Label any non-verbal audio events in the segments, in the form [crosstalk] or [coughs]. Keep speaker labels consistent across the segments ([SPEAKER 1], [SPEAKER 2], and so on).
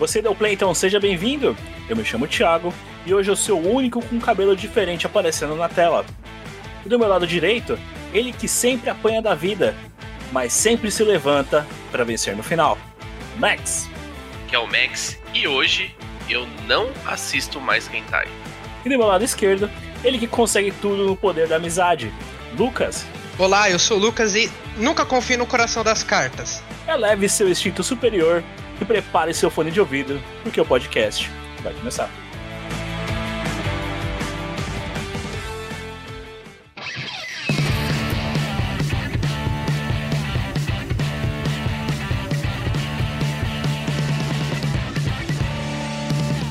[SPEAKER 1] Você deu play, então seja bem-vindo. Eu me chamo Thiago e hoje eu sou o único com cabelo diferente aparecendo na tela. E do meu lado direito, ele que sempre apanha da vida, mas sempre se levanta para vencer no final. Max.
[SPEAKER 2] Que é o Max e hoje eu não assisto mais Hentai.
[SPEAKER 1] E do meu lado esquerdo, ele que consegue tudo no poder da amizade. Lucas.
[SPEAKER 3] Olá, eu sou o Lucas e nunca confie no coração das cartas.
[SPEAKER 1] Eleve seu instinto superior e prepare seu fone de ouvido, porque o podcast vai começar.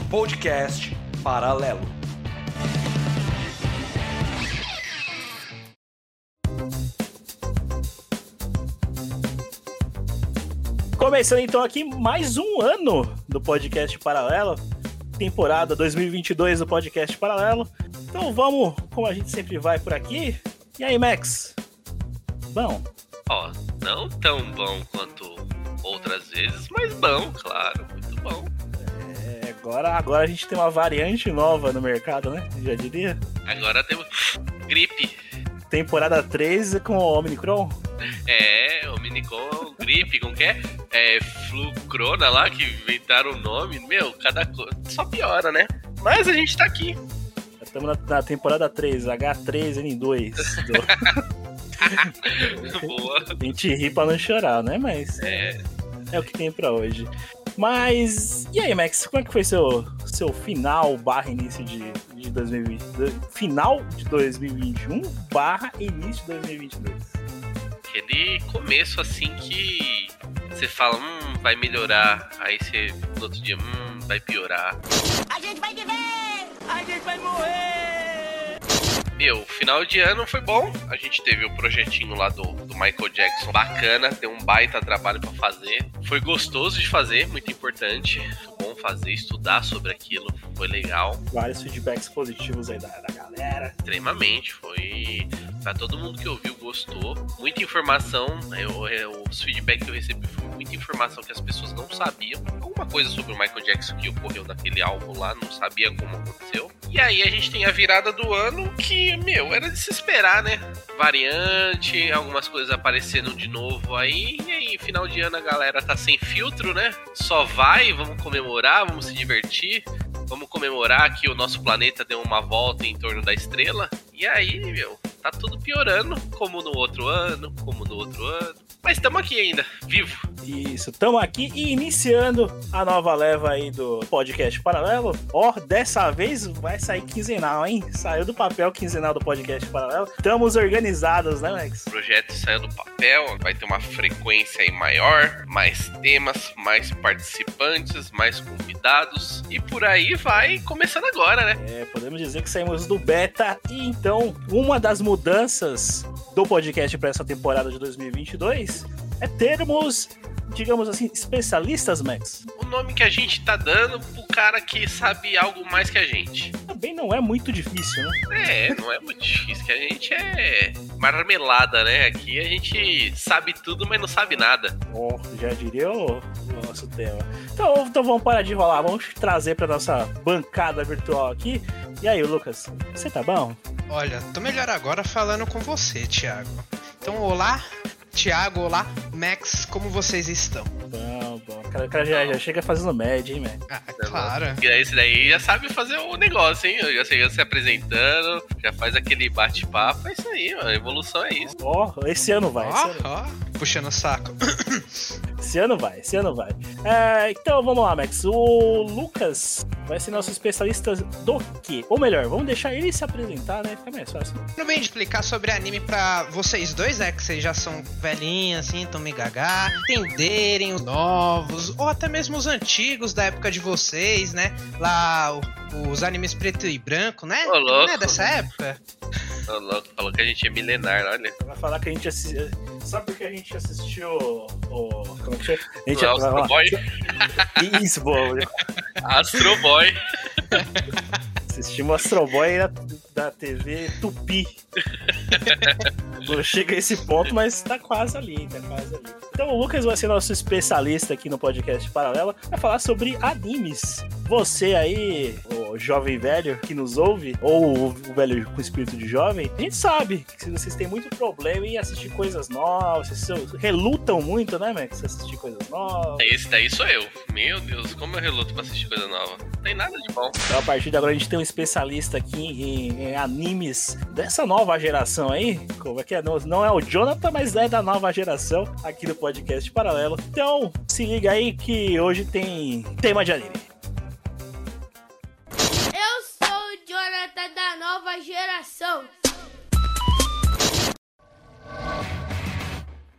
[SPEAKER 4] Podcast Paralelo.
[SPEAKER 1] Começando então aqui mais um ano do podcast Paralelo, temporada 2022 do podcast Paralelo. Então vamos, como a gente sempre vai por aqui. E aí, Max? Bom.
[SPEAKER 2] Ó, não tão bom quanto outras vezes, mas bom, claro, muito bom.
[SPEAKER 1] É, agora, agora a gente tem uma variante nova no mercado, né? Já diria.
[SPEAKER 2] Agora temos gripe.
[SPEAKER 1] Temporada 3 com o Omicron.
[SPEAKER 2] É, Omicron, gripe, como que é? É, Flucrona lá, que inventaram o nome. Meu, cada coisa. Só piora, né? Mas a gente tá aqui.
[SPEAKER 1] Estamos na, na temporada 3, H3N2. Do...
[SPEAKER 2] Boa.
[SPEAKER 1] A gente ri pra não chorar, né? Mas
[SPEAKER 2] É,
[SPEAKER 1] é o que tem pra hoje. Mas, e aí, Max, como é que foi seu, seu final barra início de, de 2020? do- Final de 2021 barra início de 2022?
[SPEAKER 2] Aquele começo assim que você fala, hum, vai melhorar. Aí você, no outro dia, hum, vai piorar.
[SPEAKER 5] A gente vai viver! A gente vai morrer!
[SPEAKER 2] Meu, final de ano foi bom. A gente teve o projetinho lá do, do Michael Jackson bacana, deu um baita trabalho pra fazer. Foi gostoso de fazer, muito importante. Foi bom fazer, estudar sobre aquilo, foi legal.
[SPEAKER 1] Vários feedbacks positivos aí da, da galera.
[SPEAKER 2] Extremamente, foi. Pra todo mundo que ouviu, gostou. Muita informação, eu, eu, os feedbacks que eu recebi foi muita informação que as pessoas não sabiam. Alguma coisa sobre o Michael Jackson que ocorreu naquele álbum lá, não sabia como aconteceu. E aí a gente tem a virada do ano que, meu, era de se esperar, né? Variante, algumas coisas aparecendo de novo aí. E aí, final de ano a galera tá sem filtro, né? Só vai, vamos comemorar, vamos se divertir. Vamos comemorar que o nosso planeta deu uma volta em torno da estrela. E aí, meu, tá tudo piorando, como no outro ano, como no outro ano. Mas estamos aqui ainda, vivo.
[SPEAKER 1] Isso, estamos aqui e iniciando a nova leva aí do podcast Paralelo. Ó, dessa vez vai sair quinzenal, hein? Saiu do papel quinzenal do podcast Paralelo. Estamos organizados, né, Max?
[SPEAKER 2] O projeto saiu do papel, vai ter uma frequência aí maior, mais temas, mais participantes, mais convidados. E por aí vai começando agora, né?
[SPEAKER 1] É, podemos dizer que saímos do beta e então uma das mudanças do podcast para essa temporada de 2022 é termos, digamos assim, especialistas, Max.
[SPEAKER 2] O nome que a gente tá dando pro cara que sabe algo mais que a gente.
[SPEAKER 1] Também não é muito difícil, né?
[SPEAKER 2] É, não é muito difícil, que a gente é marmelada, né? Aqui a gente sabe tudo, mas não sabe nada.
[SPEAKER 1] Ó, já diria o, nosso tema. Então, então vamos parar de enrolar, vamos trazer para nossa bancada virtual aqui. E aí, Lucas, você tá bom?
[SPEAKER 3] Olha, tô melhor agora falando com você, Thiago. Então, olá, Thiago, olá, Max, como vocês estão?
[SPEAKER 1] Bom, bom. O cara, cara já, já chega fazendo média, hein, Max?
[SPEAKER 3] Ah, claro.
[SPEAKER 2] E aí, esse daí já sabe fazer o negócio, hein? Já chega se apresentando, já faz aquele bate-papo. É isso aí, mano. A evolução é isso.
[SPEAKER 1] Ó, esse ano vai,
[SPEAKER 3] Ó, ó, puxando o saco. [coughs]
[SPEAKER 1] esse ano vai, esse ano vai. É, então vamos lá, Max. O Lucas vai ser nosso especialista do quê? Ou melhor, vamos deixar ele se apresentar, né? Fica mais fácil.
[SPEAKER 3] Não bem de explicar sobre anime pra vocês dois, é que vocês já são velhinhos, assim, tão me gagá, entenderem os novos, ou até mesmo os antigos da época de vocês, né? Lá, os animes preto e branco, né?
[SPEAKER 2] Ô, louco.
[SPEAKER 3] Não é dessa época?
[SPEAKER 2] Louco, falou que a gente é milenar, olha.
[SPEAKER 1] Vai falar que a gente assistiu. Sabe por que a gente assistiu o. Como é que chama? A gente
[SPEAKER 2] O Astro. Boy.
[SPEAKER 1] Isso, boa.
[SPEAKER 2] Astro Boy. [laughs]
[SPEAKER 1] Assistimos Astro Boy da, da TV Tupi. Não chega a esse ponto, mas tá quase ali, tá quase ali. Então o Lucas vai ser nosso especialista aqui no podcast Paralela, vai falar sobre animes. Você aí, o jovem velho que nos ouve, ou o velho com espírito de jovem, a gente sabe que vocês têm muito problema em assistir coisas novas, vocês relutam muito, né, Max? Assistir coisas novas.
[SPEAKER 2] Esse daí sou eu. Meu Deus, como eu reluto pra assistir coisa nova. Não tem nada de bom.
[SPEAKER 1] Então, a partir de agora, a gente tem um especialista aqui em, em animes dessa nova geração aí. Como é que é? Não, não é o Jonathan, mas é da nova geração aqui do podcast Paralelo. Então, se liga aí que hoje tem tema de anime.
[SPEAKER 5] Eu sou o Jonathan da nova geração.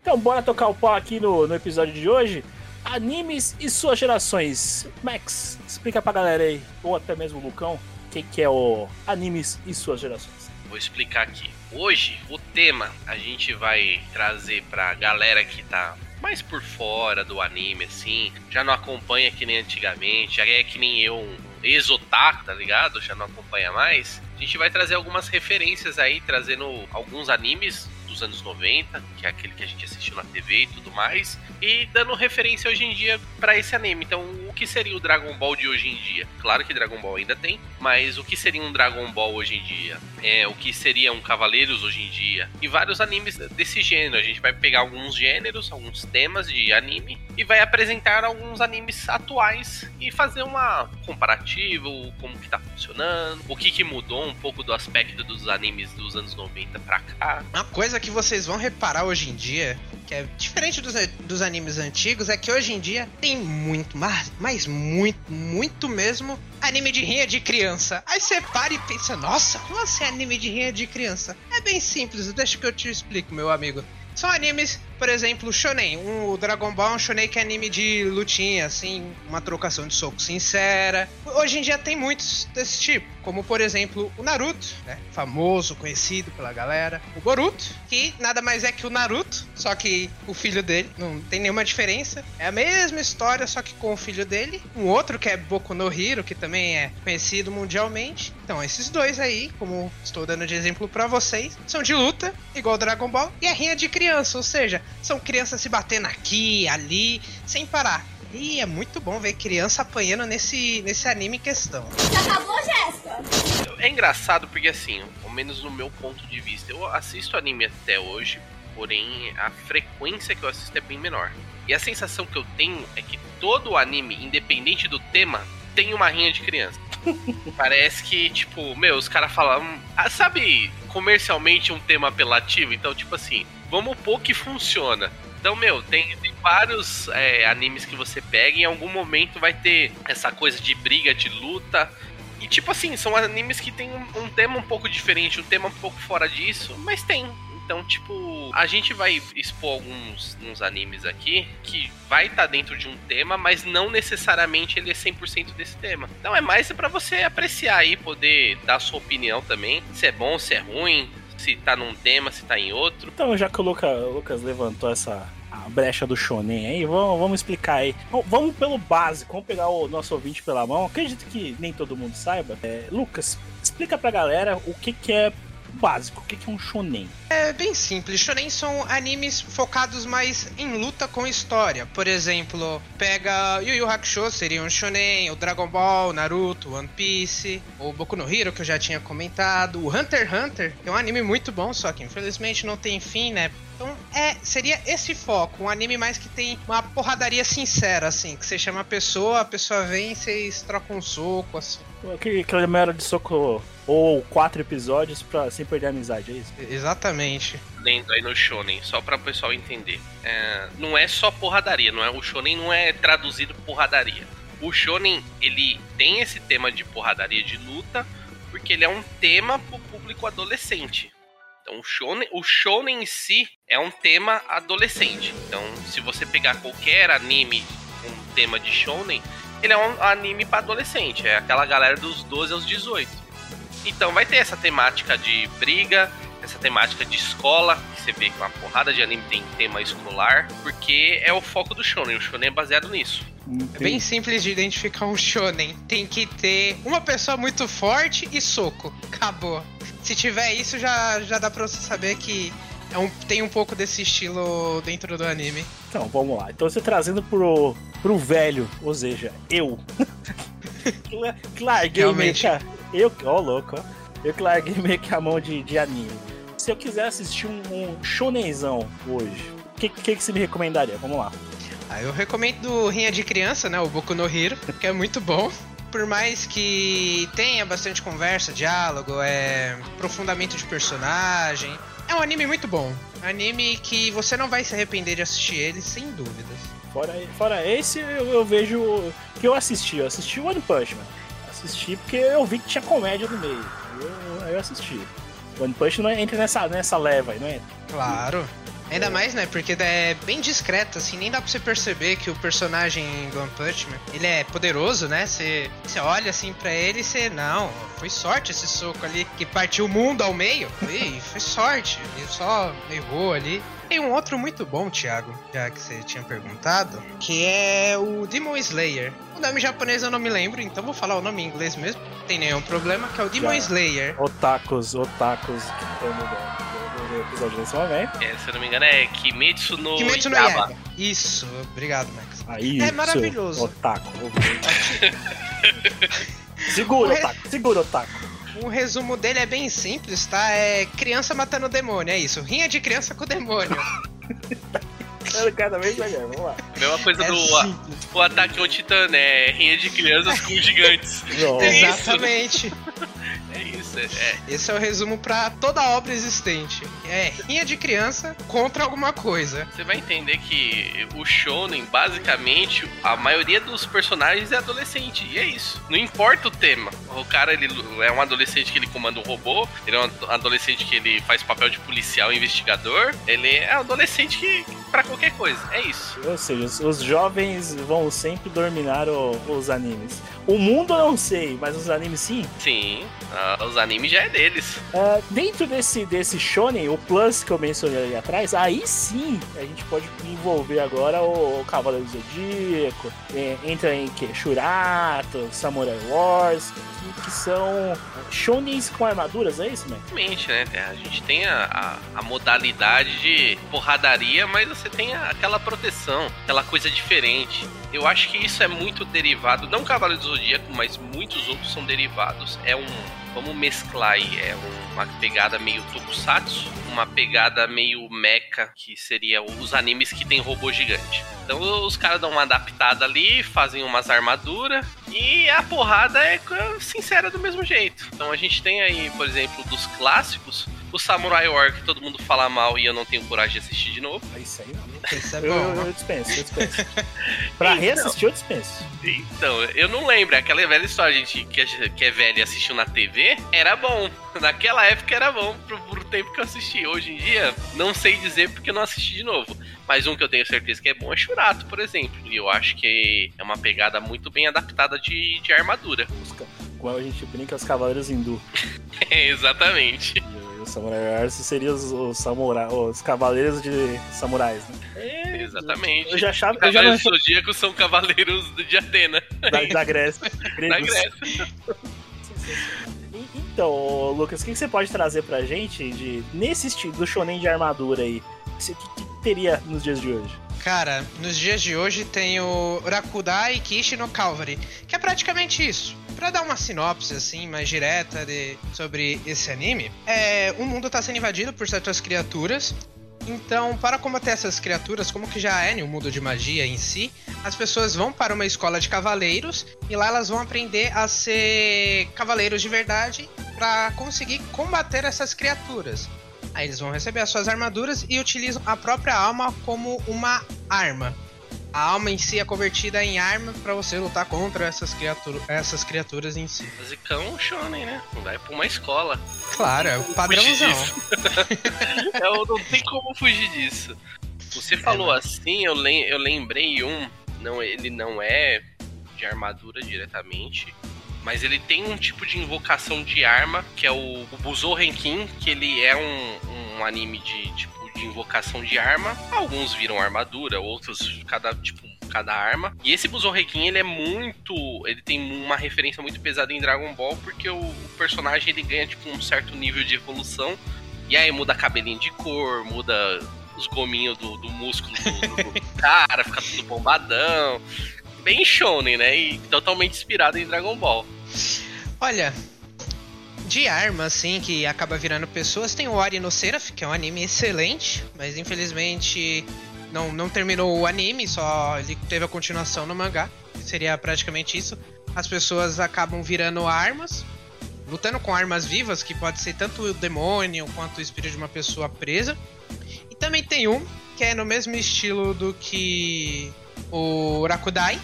[SPEAKER 1] Então, bora tocar o pau aqui no, no episódio de hoje. Animes e suas gerações. Max, explica pra galera aí, ou até mesmo o Lucão, que, que é o animes e suas gerações.
[SPEAKER 2] Vou explicar aqui. Hoje, o tema a gente vai trazer pra galera que tá mais por fora do anime, assim, já não acompanha que nem antigamente, já é que nem eu, um ex-otaku, tá ligado? Já não acompanha mais. A gente vai trazer algumas referências aí, trazendo alguns animes dos anos 90, que é aquele que a gente assistiu na TV e tudo mais, e dando referência hoje em dia para esse anime. Então, o que seria o Dragon Ball de hoje em dia? Claro que Dragon Ball ainda tem, mas o que seria um Dragon Ball hoje em dia? É, o que seria um Cavaleiros hoje em dia? E vários animes desse gênero. A gente vai pegar alguns gêneros, alguns temas de anime e vai apresentar alguns animes atuais e fazer uma comparativa, como que tá funcionando, o que que mudou um pouco do aspecto dos animes dos anos 90 pra cá.
[SPEAKER 3] Uma coisa que vocês vão reparar hoje em dia, que é diferente dos, dos animes antigos, é que hoje em dia tem muito, mas, mas muito, muito mesmo, anime de rinha de criança. Aí você para e pensa, nossa, como assim anime de rinha de criança? É bem simples, deixa que eu te explico, meu amigo. São animes, por exemplo, shonen. Um, o Dragon Ball é um shonen que é anime de lutinha, assim, uma trocação de soco sincera. Hoje em dia tem muitos desse tipo, como por exemplo o Naruto, né? famoso, conhecido pela galera. O Boruto, que nada mais é que o Naruto, só que o filho dele, não tem nenhuma diferença. É a mesma história, só que com o filho dele. Um outro que é Boku no Hero, que também é conhecido mundialmente. Então, esses dois aí, como estou dando de exemplo para vocês, são de luta, igual Dragon Ball, e é rinha de criança, ou seja, são crianças se batendo aqui, ali, sem parar. E é muito bom ver criança apanhando nesse, nesse anime em questão.
[SPEAKER 5] Acabou, Jéssica?
[SPEAKER 2] É engraçado porque, assim, ao menos no meu ponto de vista, eu assisto anime até hoje, porém a frequência que eu assisto é bem menor. E a sensação que eu tenho é que todo anime, independente do tema, tem uma rinha de criança. [laughs] Parece que, tipo, meu, os caras falam. Ah, sabe, comercialmente um tema apelativo? Então, tipo assim, vamos pôr que funciona. Então, meu, tem, tem vários é, animes que você pega e em algum momento vai ter essa coisa de briga, de luta. E, tipo assim, são animes que tem um, um tema um pouco diferente, um tema um pouco fora disso, mas tem. Então, tipo, a gente vai expor alguns uns animes aqui que vai estar tá dentro de um tema, mas não necessariamente ele é 100% desse tema. Então é mais para você apreciar aí, poder dar sua opinião também, se é bom, se é ruim, se tá num tema, se tá em outro.
[SPEAKER 1] Então, já que o Lucas, levantou essa a brecha do shonen aí, vamos, vamos explicar aí. Vamos pelo básico, vamos pegar o nosso ouvinte pela mão. Acredito que nem todo mundo saiba. É, Lucas, explica pra galera o que, que é básico, o que, é um shonen.
[SPEAKER 3] É bem simples. Shonen são animes focados mais em luta com história. Por exemplo, pega Yu Yu Hakusho, seria um shonen, o Dragon Ball, Naruto, One Piece, o Boku no Hero, que eu já tinha comentado, o Hunter x Hunter, que é um anime muito bom, só que infelizmente não tem fim, né? Então, é, seria esse foco, um anime mais que tem uma porradaria sincera, assim, que você chama a pessoa, a pessoa vem e vocês trocam um soco, assim.
[SPEAKER 1] Aquele, aquele mero de soco ou quatro episódios pra, sem perder a amizade, é isso?
[SPEAKER 3] Exatamente.
[SPEAKER 2] Lendo aí no shonen, só para o pessoal entender. É, não é só porradaria, não é o shonen não é traduzido porradaria. O shonen ele tem esse tema de porradaria de luta porque ele é um tema pro público adolescente. Então o shonen, o shonen em si é um tema adolescente. Então se você pegar qualquer anime com tema de shonen, ele é um anime para adolescente, é aquela galera dos 12 aos 18. Então vai ter essa temática de briga, essa temática de escola, que você vê que uma porrada de anime tem tema escolar, porque é o foco do shonen. O shonen é baseado nisso.
[SPEAKER 3] É bem simples de identificar um shonen. Tem que ter uma pessoa muito forte e soco. Acabou. Se tiver isso, já, já dá pra você saber que é um, tem um pouco desse estilo dentro do anime.
[SPEAKER 1] Então, vamos lá. Então você trazendo pro, pro velho, ou seja, eu. [laughs] Que larguei meio
[SPEAKER 3] Realmente.
[SPEAKER 1] que a, Eu, ó, louco, ó. Eu que larguei [laughs] meio que a mão de, de anime. Se eu quiser assistir um, um shonenzão hoje, o que, que, que você me recomendaria? Vamos lá.
[SPEAKER 3] Ah, eu recomendo Rinha de Criança, né? O Boku no Hero, [laughs] que é muito bom. Por mais que tenha bastante conversa, diálogo, é aprofundamento de personagem. É um anime muito bom. Anime que você não vai se arrepender de assistir ele, sem dúvidas.
[SPEAKER 1] Fora, fora esse, eu, eu vejo que eu assisti. Eu assisti One Punch Man. Assisti porque eu vi que tinha comédia no meio. Eu, eu assisti. One Punch não entra nessa, nessa leva aí, não é?
[SPEAKER 3] Claro. Ainda mais, né? Porque é bem discreto, assim, nem dá pra você perceber que o personagem do One Punch Man, ele é poderoso, né? Você, você olha assim pra ele e você, não, foi sorte esse soco ali que partiu o mundo ao meio. Foi, foi sorte, ele só errou ali. Tem um outro muito bom, Thiago, já que você tinha perguntado, que é o Demon Slayer. O nome japonês eu não me lembro, então vou falar o nome em inglês mesmo. Não tem nenhum problema, que é o Demon
[SPEAKER 1] Já.
[SPEAKER 3] Slayer.
[SPEAKER 1] Otakus, otakus que no episódio desse momento.
[SPEAKER 2] É, se eu não me engano, é Kimetsu no,
[SPEAKER 3] Kimetsu no.
[SPEAKER 2] Yaiba.
[SPEAKER 3] Isso, obrigado, Max.
[SPEAKER 1] Aí,
[SPEAKER 3] É maravilhoso.
[SPEAKER 1] Otaku. [laughs] segura,
[SPEAKER 3] O re-
[SPEAKER 1] Otaku. Segura, Otaku.
[SPEAKER 3] Um resumo dele é bem simples, tá? É criança matando demônio, é isso. Rinha de criança com demônio. [laughs]
[SPEAKER 1] Cada vez melhor, vamos lá.
[SPEAKER 2] Mesma coisa
[SPEAKER 3] É
[SPEAKER 2] do
[SPEAKER 3] simples.
[SPEAKER 2] o ataque ao titã, né? Rinha de crianças com [laughs] gigantes. É isso.
[SPEAKER 3] Exatamente.
[SPEAKER 2] É isso, é, é.
[SPEAKER 3] Esse é o resumo pra toda obra existente. É rinha de criança contra alguma coisa.
[SPEAKER 2] Você vai entender que o Shonen, basicamente, a maioria dos personagens é adolescente. E é isso. Não importa o tema. O cara, ele é um adolescente que ele comanda um robô. Ele é um adolescente que ele faz papel de policial investigador. Ele é um adolescente que, pra qualquer coisa. É isso.
[SPEAKER 1] Ou seja, os, os jovens vão sempre dominar o- os animes. O mundo eu não sei, mas os animes sim.
[SPEAKER 2] Sim, ah, os animes já é deles.
[SPEAKER 1] Ah, dentro desse, desse shonen, o plus que eu mencionei ali atrás, aí sim a gente pode envolver agora o, o Cavaleiro do Zodíaco, é, entra em que? Shurato, Samurai Wars, que, que são shonens com armaduras, é isso, né?
[SPEAKER 2] Realmente, né? A gente tem a, a, a modalidade de porradaria, mas você tem a- aquela proteção, aquela coisa diferente. Eu acho que isso é muito derivado, não Cavaleiro do Zodíaco, mas muitos outros são derivados. É um. Vamos mesclar aí, é um- uma pegada meio tokusatsu, uma pegada meio mecha, que seria os animes que tem robô gigante. Então os caras dão uma adaptada ali, fazem umas armaduras e a porrada é sincera do mesmo jeito. Então a gente tem aí, por exemplo, dos clássicos, o Samurai War que todo mundo fala mal e eu não tenho coragem de assistir de novo.
[SPEAKER 1] É isso aí, não.
[SPEAKER 3] É
[SPEAKER 1] Eu,
[SPEAKER 3] bom.
[SPEAKER 1] eu, eu dispenso, eu dispenso. [laughs] pra
[SPEAKER 2] Então.
[SPEAKER 1] reassistir, eu dispenso.
[SPEAKER 2] Então, eu não lembro, aquela velha história, a gente que, que é velho e assistiu na TV, era bom. [laughs] Naquela época era bom pro, pro tempo que eu assisti. Hoje em dia, não sei dizer porque eu não assisti de novo. Mas um que eu tenho certeza que é bom é Churato, por exemplo. E eu acho que é uma pegada muito bem adaptada de, de armadura.
[SPEAKER 1] Como a gente brinca, os cavaleiros hindu. [laughs]
[SPEAKER 2] Exatamente.
[SPEAKER 1] Samurai Wars seria os, os, samurai, os cavaleiros de samurais, né? É,
[SPEAKER 2] Exatamente.
[SPEAKER 1] Eu já achava. Eu já não
[SPEAKER 2] Cavaleiros Zodíacos são cavaleiros de Atena,
[SPEAKER 1] da, da Grécia. [laughs]
[SPEAKER 2] da. Grécia.
[SPEAKER 1] Então, Lucas, o que que você pode trazer pra gente de, nesse estilo do shonen de armadura aí? O que, que teria nos dias de hoje?
[SPEAKER 3] Cara, nos dias de hoje tem o Rakudai Kishi no Calvary, que é praticamente isso. Pra dar uma sinopse assim mais direta de, sobre esse anime, é, o mundo tá sendo invadido por certas criaturas. Então, para combater essas criaturas, como que já é no mundo de magia em si, as pessoas vão para uma escola de cavaleiros e lá elas vão aprender a ser cavaleiros de verdade para conseguir combater essas criaturas. Aí eles vão receber as suas armaduras e utilizam a própria alma como uma arma. A alma em si é convertida em arma para você lutar contra essas, criatura, essas criaturas em si.
[SPEAKER 2] Basicão shonen, né? Vai pra uma escola.
[SPEAKER 3] Claro, é o padrãozão.
[SPEAKER 2] Eu [laughs] não tem como fugir disso. Você falou assim, eu, lem eu lembrei um. Não, ele não é de armadura diretamente. Mas ele tem um tipo de invocação de arma que é o, o Buzou Renkin, que ele é um, um anime de tipo de invocação de arma. Alguns viram armadura, outros cada tipo cada arma. E esse Buzou Renkin, ele é muito, ele tem uma referência muito pesada em Dragon Ball porque o, o personagem ele ganha tipo um certo nível de evolução e aí muda cabelinho de cor, muda os gominhos do, do músculo do, do [laughs] cara, fica tudo bombadão. Bem shonen, né? E totalmente inspirado em Dragon Ball.
[SPEAKER 3] Olha, de arma, assim, que acaba virando pessoas, tem o Ori no Seraph, que é um anime excelente, mas infelizmente não, não terminou o anime, só ele teve a continuação no mangá, que seria praticamente isso. As pessoas acabam virando armas, lutando com armas vivas, que pode ser tanto o demônio quanto o espírito de uma pessoa presa. E também tem um que é no mesmo estilo do que o Rakudai,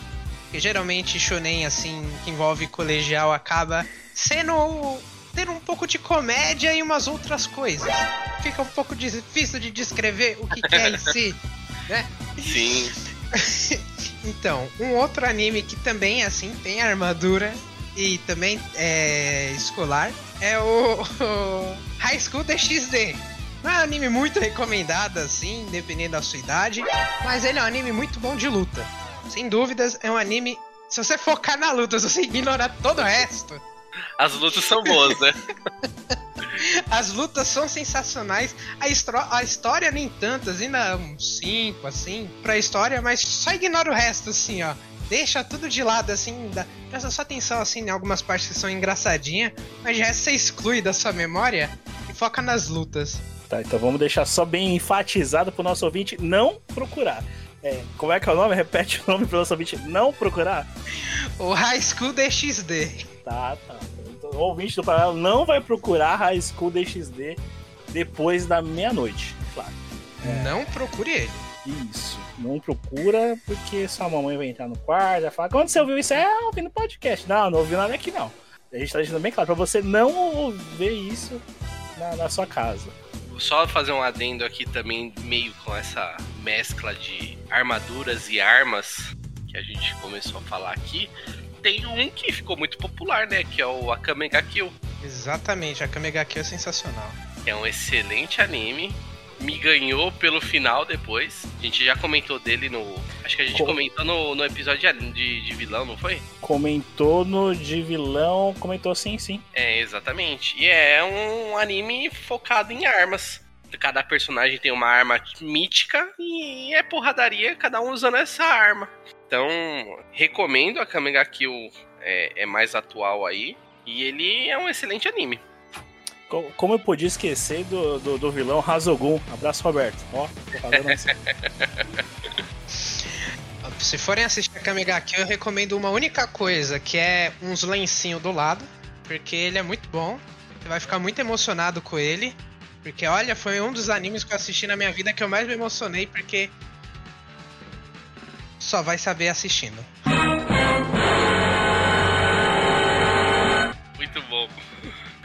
[SPEAKER 3] que geralmente shonen assim que envolve colegial acaba sendo ter um pouco de comédia e umas outras coisas. Fica um pouco difícil de descrever o que, que é em si, [laughs] né?
[SPEAKER 2] Sim. [laughs]
[SPEAKER 3] então, um outro anime que também assim tem armadura e também é escolar é o, [laughs] o High School DxD. Não é um anime muito recomendado assim, dependendo da sua idade, mas ele é um anime muito bom de luta. Sem dúvidas, é um anime. Se você focar na luta, se você ignorar todo o resto.
[SPEAKER 2] As lutas são boas, né? [laughs]
[SPEAKER 3] As lutas são sensacionais. A, a história nem tantas, ainda uns 5, assim, pra história, mas só ignora o resto, assim, ó deixa tudo de lado, assim, dá, presta só atenção, assim, em algumas partes que são engraçadinhas, mas de resto você exclui da sua memória e foca nas lutas.
[SPEAKER 1] Tá, então vamos deixar só bem enfatizado pro nosso ouvinte não procurar. É, como é que é o nome? [laughs] Repete o nome pro nosso ouvinte não procurar.
[SPEAKER 3] O High School DxD.
[SPEAKER 1] Tá, tá. Então, o ouvinte do Paralelo não vai procurar High School DxD depois da meia-noite, claro.
[SPEAKER 3] É... Não procure ele.
[SPEAKER 1] Isso. Não procura, porque sua mamãe vai entrar no quarto e falar: quando você ouviu isso? É, ouvindo podcast. Não, não ouviu nada aqui não. A gente tá deixando bem claro pra você não ver isso na, na sua casa.
[SPEAKER 2] Só fazer um adendo aqui também, meio com essa mescla de armaduras e armas que a gente começou a falar aqui. Tem um que ficou muito popular, né? Que é o Akame ga Kill.
[SPEAKER 3] Exatamente, Akame ga Kill é sensacional.
[SPEAKER 2] É um excelente anime me ganhou pelo final depois. A gente já comentou dele no. Acho que a gente Com... comentou no, no episódio de, de vilão, não foi?
[SPEAKER 1] Comentou no de vilão, comentou sim, sim.
[SPEAKER 2] É, exatamente. E é um anime focado em armas. Cada personagem tem uma arma mítica e é porradaria, cada um usando essa arma. Então, recomendo a Kamega Kill, é, é mais atual aí. E ele é um excelente anime.
[SPEAKER 1] Como eu podia esquecer do, do, do vilão Razogun? Abraço, Roberto. Ó, [laughs]
[SPEAKER 3] Se forem assistir a Kamiga aqui, eu recomendo uma única coisa, que é uns lencinhos do lado, porque ele é muito bom. Você vai ficar muito emocionado com ele. Porque, olha, foi um dos animes que eu assisti na minha vida que eu mais me emocionei, porque só vai saber assistindo.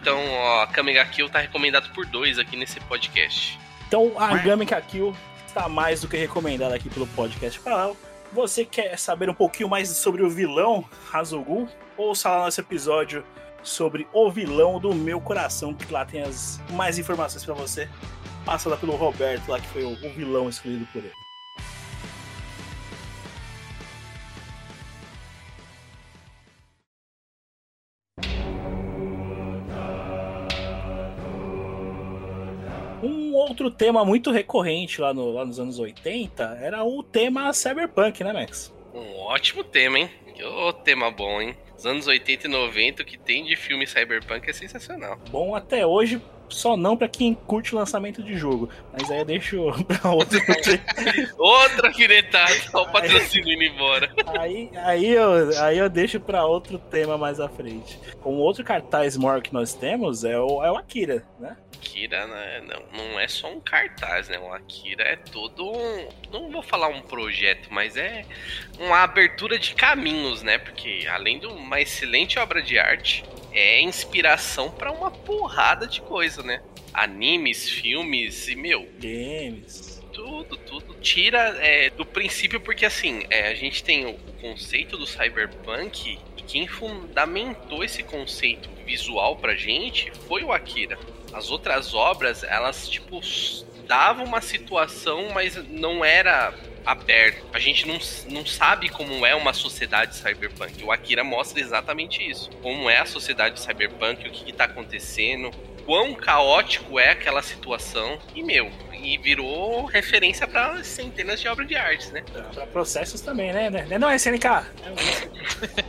[SPEAKER 2] Então, ó, Kamiga Kill tá recomendado por dois aqui nesse podcast.
[SPEAKER 1] Então, a Kamiga Kill está mais do que recomendada aqui pelo podcast Paralelo. Você quer saber um pouquinho mais sobre o vilão Hazogun? Ouça lá nosso episódio sobre o vilão do meu coração, que lá tem as mais informações para você. Passa lá pelo Roberto, lá que foi o vilão escolhido por ele. Um outro tema muito recorrente lá, no, lá nos anos 80 era o tema cyberpunk, né, Max?
[SPEAKER 2] Um ótimo tema, hein? Que oh, tema bom, hein? Os anos 80 e 90, o que tem de filme cyberpunk é sensacional.
[SPEAKER 1] Bom até hoje, só não para quem curte o lançamento de jogo. Mas aí eu deixo [laughs] pra outro.
[SPEAKER 2] Outra [laughs] alfinetada, o patrocínio indo embora.
[SPEAKER 1] Aí, aí, eu, aí eu deixo para outro tema mais à frente. Um outro cartaz maior que nós temos é o, é o Akira, né?
[SPEAKER 2] Akira né, não, não é só um cartaz, né? O Akira é todo um. Não vou falar um projeto, mas é uma abertura de caminhos, né? Porque além de uma excelente obra de arte, é inspiração para uma porrada de coisa, né? Animes, filmes e, meu.
[SPEAKER 1] Games.
[SPEAKER 2] Tudo, tudo. Tira é, do princípio, porque assim, é, a gente tem o conceito do cyberpunk e quem fundamentou esse conceito visual pra gente foi o Akira. As outras obras, elas, tipo, davam uma situação, mas não era aberto. A gente não, não sabe como é uma sociedade cyberpunk. O Akira mostra exatamente isso. Como é a sociedade cyberpunk, o que, está acontecendo, quão caótico é aquela situação. E, meu, e virou referência para centenas de obras de arte, né?
[SPEAKER 1] Para processos também, né? né? Não é SNK. [laughs]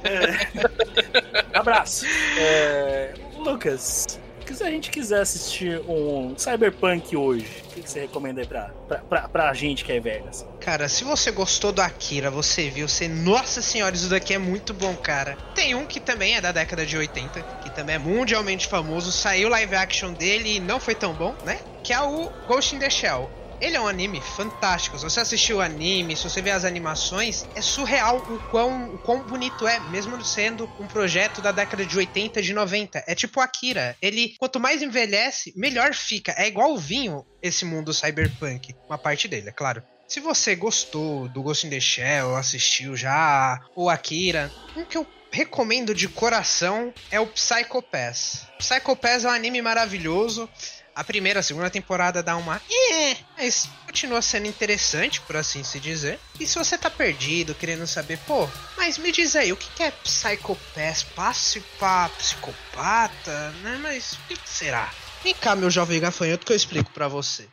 [SPEAKER 1] É. Abraço. É... Lucas, se a gente quiser assistir um Cyberpunk hoje, o que você recomenda aí pra, pra, pra, pra gente que é velho? Assim?
[SPEAKER 3] Cara, se você gostou do Akira, você viu, você. Nossa senhora, isso daqui é muito bom, cara. Tem um que também é da década de 80, que também é mundialmente famoso. Saiu live action dele e não foi tão bom, né? Que é o Ghost in the Shell. Ele é um anime fantástico. Se você assistiu o anime, se você vê as animações, é surreal o quão, o quão bonito é, mesmo sendo um projeto da década de 80, de 90. É tipo Akira. Ele, quanto mais envelhece, melhor fica. É igual o vinho, esse mundo cyberpunk. Uma parte dele, é claro. Se você gostou do Ghost in the Shell, assistiu já, ou Akira, um que eu recomendo de coração é o Psycho Pass. Psycho Pass é um anime maravilhoso. A primeira, a segunda temporada dá uma. É, mas continua sendo interessante, por assim se dizer. E se você tá perdido, querendo saber, pô, mas me diz aí, o que é psicopath? Passe pra psicopata? Né? Mas o que será? Vem cá, meu jovem gafanhoto, que eu explico para você.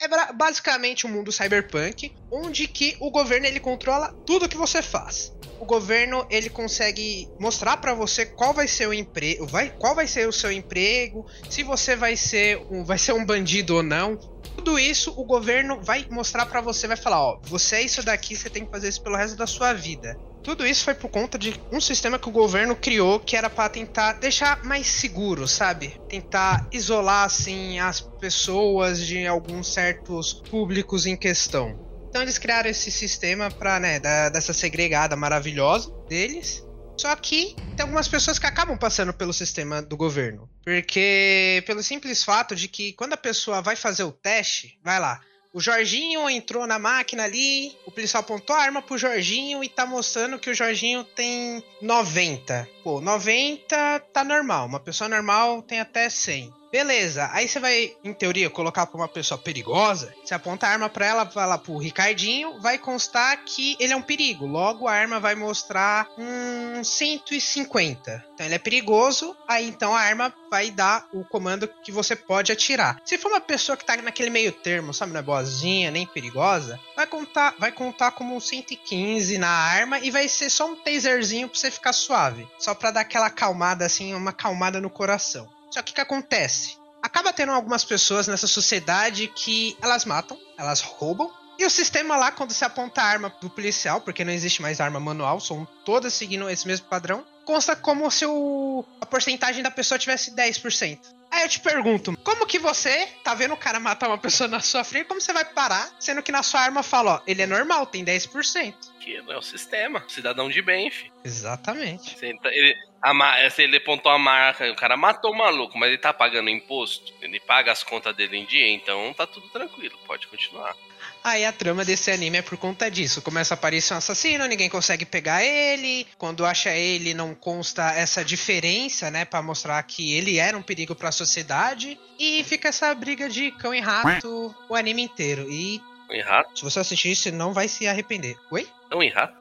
[SPEAKER 3] É basicamente um mundo cyberpunk, onde que o governo ele controla tudo que você faz o governo ele consegue mostrar para você qual vai ser o emprego, vai, qual vai ser o seu emprego, se você vai ser um, vai ser um bandido ou não. Tudo isso o governo vai mostrar para você, vai falar, ó, você é isso daqui, você tem que fazer isso pelo resto da sua vida. Tudo isso foi por conta de um sistema que o governo criou que era para tentar deixar mais seguro, sabe? Tentar isolar assim as pessoas de alguns certos públicos em questão. Então eles criaram esse sistema pra, né, da, dessa segregada maravilhosa deles. Só que tem algumas pessoas que acabam passando pelo sistema do governo. Porque, pelo simples fato de que quando a pessoa vai fazer o teste, vai lá, o Jorginho entrou na máquina ali, o policial apontou a arma pro Jorginho e tá mostrando que o Jorginho tem 90. Pô, 90 tá normal, uma pessoa normal tem até 100. Beleza, aí você vai, em teoria, colocar pra uma pessoa perigosa. Você aponta a arma pra ela, fala pro Ricardinho, vai constar que ele é um perigo. Logo, a arma vai mostrar um 150. Então ele é perigoso, aí então a arma vai dar o comando que você pode atirar. Se for uma pessoa que tá naquele meio termo, sabe, não é boazinha, nem perigosa, vai contar, vai contar como um 115 na arma e vai ser só um taserzinho pra você ficar suave. Só pra dar aquela calmada, assim, uma calmada no coração. Só que o que acontece? Acaba tendo algumas pessoas nessa sociedade que elas matam, elas roubam. E o sistema lá, quando se aponta a arma do policial, porque não existe mais arma manual, são todas seguindo esse mesmo padrão, consta como se o, a porcentagem da pessoa tivesse 10%. Aí eu te pergunto, como que você tá vendo o cara matar uma pessoa na sua frente, como você vai parar, sendo que na sua arma fala, ó, ele é normal, tem 10%.
[SPEAKER 2] Que é o sistema, cidadão de bem, fi.
[SPEAKER 3] Exatamente.
[SPEAKER 2] Ele, a, se ele apontou a marca, o cara matou o maluco, mas ele tá pagando imposto, ele paga as contas dele em dia, então tá tudo tranquilo, pode continuar.
[SPEAKER 3] Aí a trama desse anime é por conta disso. Começa a aparecer um assassino, ninguém consegue pegar ele. Quando acha ele, não consta essa diferença, né? para mostrar que ele era um perigo para a sociedade. E fica essa briga de cão e rato o anime inteiro. E.
[SPEAKER 2] Cão e rato?
[SPEAKER 3] Se você assistir, você não vai se arrepender. Oi?
[SPEAKER 2] Cão e rato?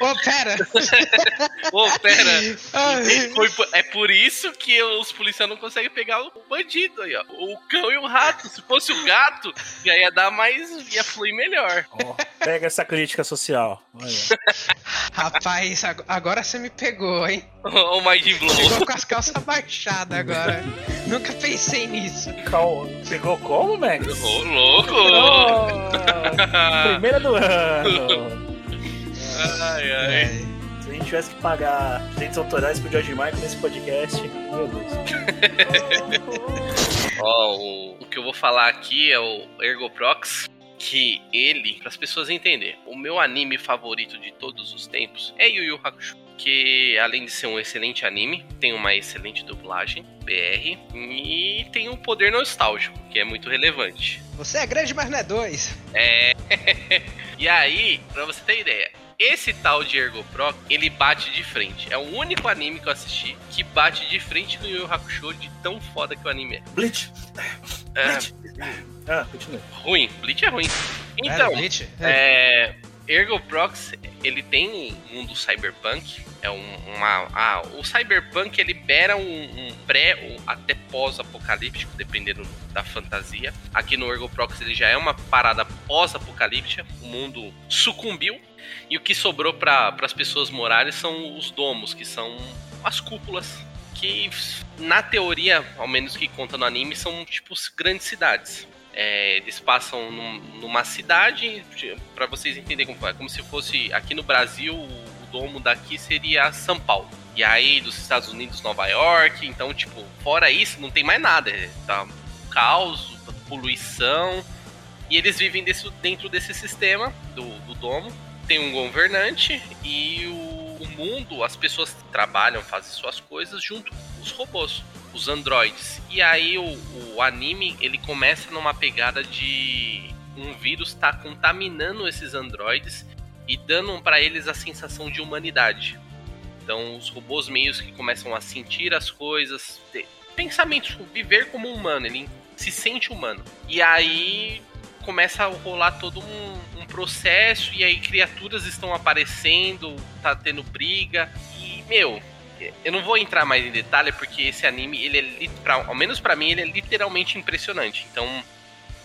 [SPEAKER 3] Ô, oh, pera! [laughs]
[SPEAKER 2] Ô, oh, pera! Foi, é por isso que os policiais não conseguem pegar o bandido aí, ó. O cão e o rato. Se fosse o gato, já ia dar mais. ia fluir melhor.
[SPEAKER 1] Oh, pega essa crítica social.
[SPEAKER 3] Rapaz, agora você me pegou, hein?
[SPEAKER 2] O Mind Blow.
[SPEAKER 3] Pegou com as calças baixadas agora. Nunca pensei nisso.
[SPEAKER 1] Pegou como, Max?
[SPEAKER 2] Ô, louco!
[SPEAKER 1] Oh, primeira do ano. [laughs]
[SPEAKER 2] Ai, ai. É.
[SPEAKER 1] Se a gente tivesse que pagar direitos autorais pro George Michael nesse podcast, meu Deus. [laughs]
[SPEAKER 2] Ó, oh, o, o que eu vou falar aqui é o Ergoprox que ele, para as pessoas entenderem, o meu anime favorito de todos os tempos é Yu Yu Hakusho porque além de ser um excelente anime, tem uma excelente dublagem, BR, e tem um poder nostálgico, que é muito relevante.
[SPEAKER 3] Você é grande, mas não é dois.
[SPEAKER 2] É. [laughs] e aí, pra você ter ideia, esse tal de Ergo Pro, ele bate de frente. É o único anime que eu assisti que bate de frente com o Yu Yu Hakusho de tão foda que o anime é.
[SPEAKER 1] Bleach.
[SPEAKER 2] É,
[SPEAKER 1] Bleach. Ah, continua.
[SPEAKER 2] ruim. Bleach é ruim. Então,
[SPEAKER 3] Bleach?
[SPEAKER 2] é, Ergo Prox, ele tem um mundo cyberpunk. É um- uma. Ah, o cyberpunk ele libera um, um pré ou até pós-apocalíptico, dependendo da fantasia. Aqui no Ergo Prox ele já é uma parada pós-apocalíptica. O mundo sucumbiu. E o que sobrou para as pessoas morarem são os domos, que são as cúpulas. Que, na teoria, ao menos que conta no anime, são tipo grandes cidades. É, eles passam num- numa cidade, para vocês entenderem como é, como se fosse aqui no Brasil, o, domo daqui seria São Paulo. E aí dos Estados Unidos, Nova York, então, tipo, fora isso, não tem mais nada. é, Tá caos, poluição. E eles vivem desse- dentro desse sistema do, do domo. Tem um governante e o, o mundo, as pessoas trabalham, fazem suas coisas junto os robôs os androides. E aí o, o anime ele começa numa pegada de um vírus tá contaminando esses androides e dando para eles a sensação de humanidade. Então os robôs meios que começam a sentir as coisas, ter pensamentos, viver como humano, ele se sente humano. E aí começa a rolar todo um, um processo e aí criaturas estão aparecendo, tá tendo briga e meu, eu não vou entrar mais em detalhe porque esse anime, ele é, pra- ao menos pra mim, ele é literalmente impressionante. Então,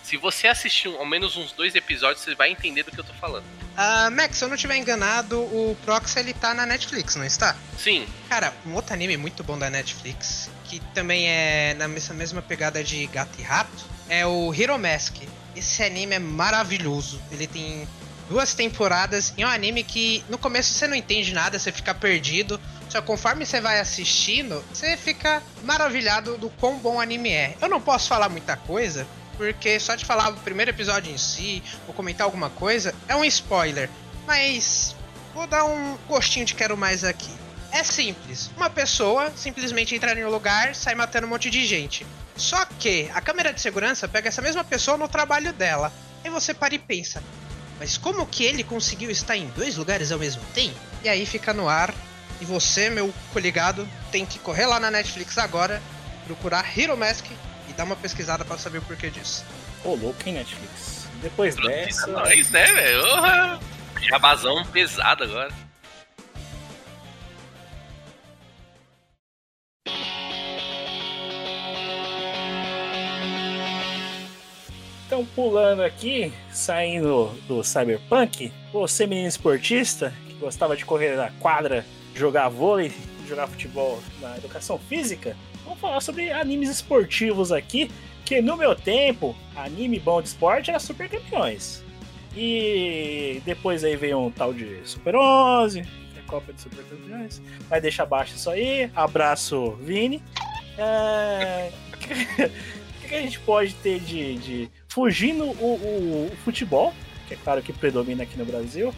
[SPEAKER 2] se você assistir ao menos uns dois episódios, você vai entender do que eu tô falando.
[SPEAKER 3] Ah, Max, se eu não tiver enganado, o Prox ele tá na Netflix, não está?
[SPEAKER 2] Sim,
[SPEAKER 3] Cara, um outro anime muito bom da Netflix, que também é na mesma, mesma pegada de gato e rato, é o Hero Mask. Esse anime é maravilhoso. Ele tem duas temporadas e é um anime que no começo você não entende nada, você fica perdido. Só conforme você vai assistindo, você fica maravilhado do quão bom anime é. Eu não posso falar muita coisa, porque só de falar o primeiro episódio em si, ou comentar alguma coisa, é um spoiler. Mas vou dar um gostinho de quero mais aqui. É simples. Uma pessoa simplesmente entra em um lugar, sai matando um monte de gente. Só que a câmera de segurança pega essa mesma pessoa no trabalho dela. E você para e pensa: mas como que ele conseguiu estar em dois lugares ao mesmo tempo? E aí fica no ar. E você, meu coligado, tem que correr lá na Netflix agora, procurar Hero Mask e dar uma pesquisada para saber o porquê disso.
[SPEAKER 1] Ô, louco, hein, Netflix? Depois
[SPEAKER 2] Produzida
[SPEAKER 1] dessa.
[SPEAKER 2] nós, né, velho? Jabazão pesado agora.
[SPEAKER 1] Então, pulando aqui, saindo do Cyberpunk, você, menino esportista, que gostava de correr na quadra, jogar vôlei, jogar futebol na educação física, vamos falar sobre animes esportivos aqui, que no meu tempo, anime bom de esporte era Super Campeões. E depois aí veio um tal de Super 11, que é Copa de Super Campeões. Vai deixar abaixo isso aí. Abraço, Vini. É... O que que a gente pode ter de, de fugindo o, o- o futebol, que é claro que predomina aqui no Brasil.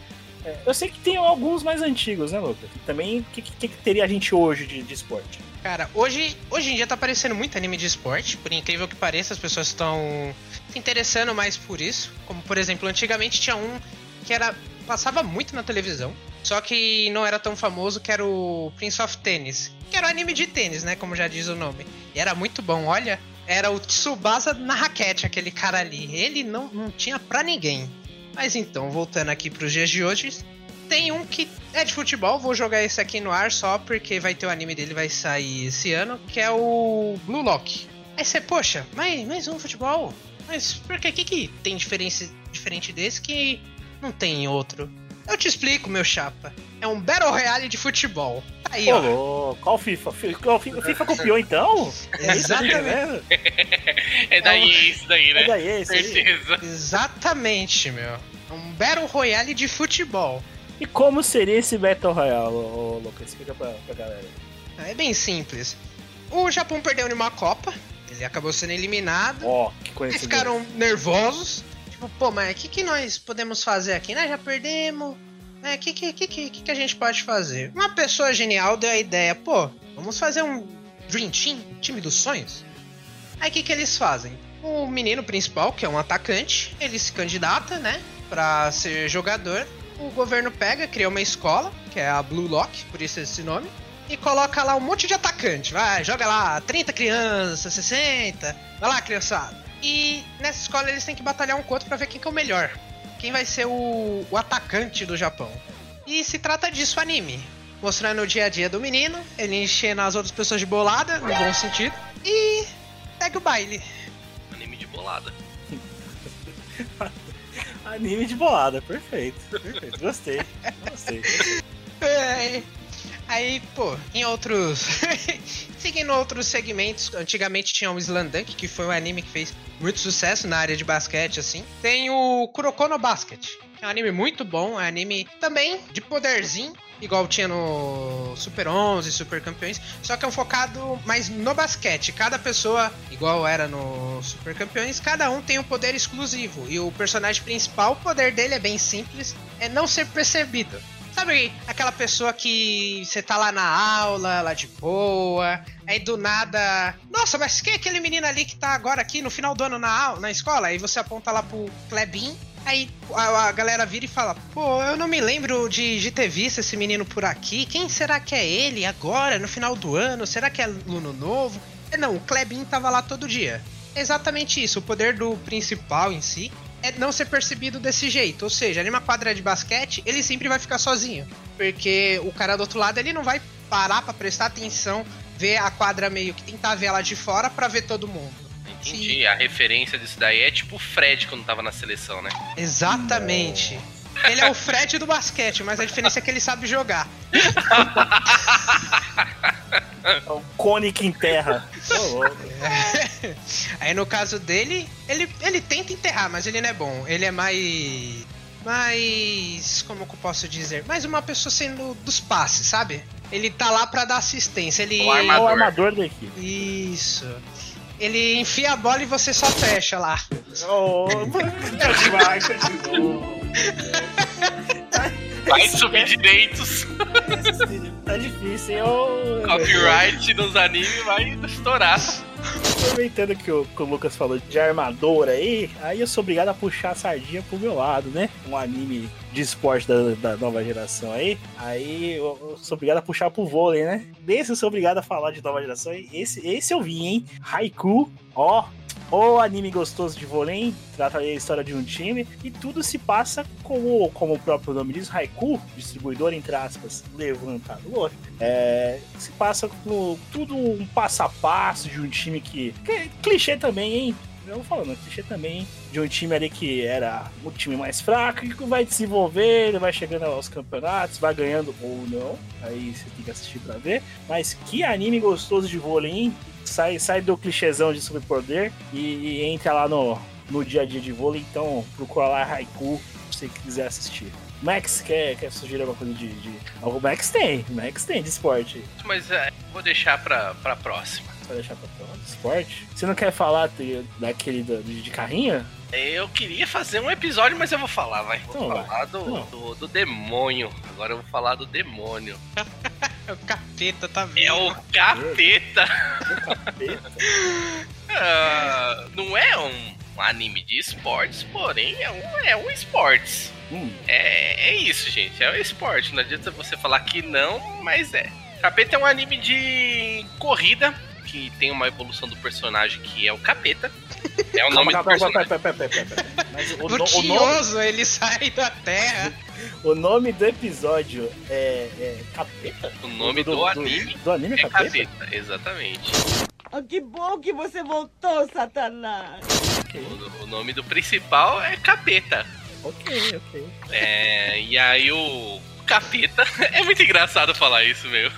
[SPEAKER 1] Eu sei que tem alguns mais antigos, né, Lucas? Também, o que, que, que teria a gente hoje de, de esporte?
[SPEAKER 3] Cara, hoje, hoje em dia tá aparecendo muito anime de esporte. Por incrível que pareça, as pessoas estão se interessando mais por isso. Como, por exemplo, antigamente tinha um que era passava muito na televisão, só que não era tão famoso, que era o Prince of Tennis. Que era um anime de tênis, né? Como já diz o nome. E era muito bom, olha. Era o Tsubasa na raquete, aquele cara ali. Ele não, não tinha pra ninguém. Mas então, voltando aqui pros dias de hoje, tem um que é de futebol, vou jogar esse aqui no ar só porque vai ter o anime dele, vai sair esse ano, que é o Blue Lock. Aí você, poxa, mais, mais um futebol? Mas por que, que, que tem diferença, diferente desse que não tem em outro? Eu te explico, meu chapa. É um Battle Royale de futebol. Tá aí,
[SPEAKER 1] Ô,
[SPEAKER 3] ó.
[SPEAKER 1] qual FIFA? Fi- qual FIFA? O FIFA copiou então? [laughs]
[SPEAKER 3] Exatamente. [laughs]
[SPEAKER 2] É daí isso daí,
[SPEAKER 1] É
[SPEAKER 2] né?
[SPEAKER 1] daí, é isso.
[SPEAKER 2] Certeza.
[SPEAKER 3] Exatamente, meu. É um Battle Royale de futebol.
[SPEAKER 1] E como seria esse Battle Royale, ô, ô, Lucas? Explica pra, pra galera.
[SPEAKER 3] É bem simples. O Japão perdeu em uma Copa, ele acabou sendo eliminado.
[SPEAKER 1] Ó, que
[SPEAKER 3] Eles
[SPEAKER 1] coincidência.
[SPEAKER 3] ficaram nervosos. Tipo, pô, mas o que, que nós podemos fazer aqui? Nós já perdemos. O que, que, que, que, que a gente pode fazer? Uma pessoa genial deu a ideia, pô, vamos fazer um Dream Team, time dos sonhos? Aí o que, que eles fazem? O menino principal, que é um atacante, ele se candidata, né, pra ser jogador. O governo pega, cria uma escola, que é a Blue Lock, por isso esse nome, e coloca lá um monte de atacante. Vai, joga lá 30 crianças, 60. Vai lá, criançada. E nessa escola eles têm que batalhar um outro pra ver quem que é o melhor. Quem vai ser o, o atacante do Japão. E se trata disso o anime. Mostrando o dia a dia do menino, ele enchendo as outras pessoas de bolada, no bom sentido. E segue o baile.
[SPEAKER 2] Anime de bolada. [laughs]
[SPEAKER 1] Anime de bolada, perfeito. Perfeito, gostei. Gostei. [laughs]
[SPEAKER 3] É, Aí, pô, em outros. [laughs] Seguindo outros segmentos, antigamente tinha o Slandunk, que foi um anime que fez muito sucesso na área de basquete, assim. Tem o Kuroko no Basket, que é um anime muito bom, é um anime também de poderzinho, igual tinha no Super 11, Super Campeões, só que é um focado mais no basquete. Cada pessoa, igual era no Super Campeões, cada um tem um poder exclusivo. E o personagem principal, o poder dele é bem simples, é não ser percebido. Sabe aquela pessoa que você tá lá na aula, lá de boa, aí do nada. Nossa, mas quem é aquele menino ali que tá agora aqui no final do ano na, aula, na escola? Aí você aponta lá pro Klebin, aí a, a galera vira e fala: Pô, eu não me lembro de, de ter visto esse menino por aqui. Quem será que é ele agora, no final do ano? Será que é aluno novo? É, não, o Klebin tava lá todo dia. É exatamente isso, o poder do principal em si é não ser percebido desse jeito. Ou seja, numa quadra de basquete, ele sempre vai ficar sozinho. Porque o cara do outro lado, ele não vai parar pra prestar atenção, ver a quadra meio que tentar ver ela de fora pra ver todo mundo.
[SPEAKER 2] Entendi. A referência disso daí é tipo o Fred quando tava na seleção, né?
[SPEAKER 3] Exatamente. Ele é o Fred do basquete, mas a diferença é que ele sabe jogar. [laughs]
[SPEAKER 1] É o cone que enterra.
[SPEAKER 3] Aí no caso dele, ele, ele tenta enterrar, mas ele não é bom. Ele é mais. Mais. Como que eu posso dizer? Mais uma pessoa sendo dos passes, sabe? Ele tá lá pra dar assistência. Ele.
[SPEAKER 2] O
[SPEAKER 1] É o
[SPEAKER 2] armador.
[SPEAKER 1] armador da equipe.
[SPEAKER 3] Isso. Ele enfia a bola e você só fecha lá.
[SPEAKER 1] Oh, vai, continua.
[SPEAKER 2] Vai subir direitos. [laughs]
[SPEAKER 1] Tá difícil, hein? Ô,
[SPEAKER 2] Copyright nos animes vai estourar.
[SPEAKER 1] Aproveitando que o, que o Lucas falou de armador aí, aí eu sou obrigado a puxar a sardinha pro meu lado, né? Um anime de esporte da, da nova geração aí. Aí eu, eu sou obrigado a puxar pro vôlei, né? Desse eu sou obrigado a falar de nova geração. Esse, esse eu vi, hein? Haiku, ó. O anime gostoso de vôlei, trata a história de um time e tudo se passa como, como o próprio nome diz, Haiku, distribuidor entre aspas, levantador, é, se passa com tudo um passo a passo de um time que, que é clichê também, hein? Eu vou falando, clichê também, de um time ali que era o time mais fraco que vai desenvolver, vai chegando aos campeonatos, vai ganhando ou não, aí você tem que assistir pra ver. Mas que anime gostoso de vôlei, hein? Sai, sai do clichêzão de superpoder e, e entra lá no, no dia a dia de vôlei, então procura lá Haiku se você quiser assistir. Max, quer, quer sugerir alguma coisa de, de. O Max tem, o Max tem de esporte.
[SPEAKER 2] Mas é, vou deixar pra, pra próxima.
[SPEAKER 1] Só deixar pra de esporte. Você não quer falar de- daquele do- de, de carrinho?
[SPEAKER 2] Eu queria fazer um episódio, mas eu vou falar, vai. Vou
[SPEAKER 1] Então vai.
[SPEAKER 2] falar do,
[SPEAKER 1] Não.
[SPEAKER 2] do, do demônio. Agora eu vou falar do demônio. [laughs]
[SPEAKER 3] É o capeta, tá vendo?
[SPEAKER 2] É o capeta.
[SPEAKER 1] Capeta. [laughs]
[SPEAKER 2] Ah, não é um anime de esportes, porém é um, é um esportes.
[SPEAKER 1] Hum,
[SPEAKER 2] É, é isso, gente. É um esporte. Não adianta você falar que não, mas é. Capeta é um anime de corrida que tem uma evolução do personagem que é o Capeta. É o [laughs] nome do
[SPEAKER 1] calma,
[SPEAKER 2] personagem.
[SPEAKER 1] pera, pera, pera, pera, pera. [laughs] Mas o, no- o nome,
[SPEAKER 3] Furioso, ele sai da terra.
[SPEAKER 1] o nome do episódio é, é Capeta?
[SPEAKER 2] O nome do anime
[SPEAKER 1] Do, anime é Capeta?
[SPEAKER 2] Capeta, exatamente.
[SPEAKER 5] Ah, que bom que você voltou, Satanás.
[SPEAKER 2] O, o nome do principal é Capeta.
[SPEAKER 1] Ok, ok.
[SPEAKER 2] É, e aí o capeta. [laughs] É muito engraçado falar isso, meu.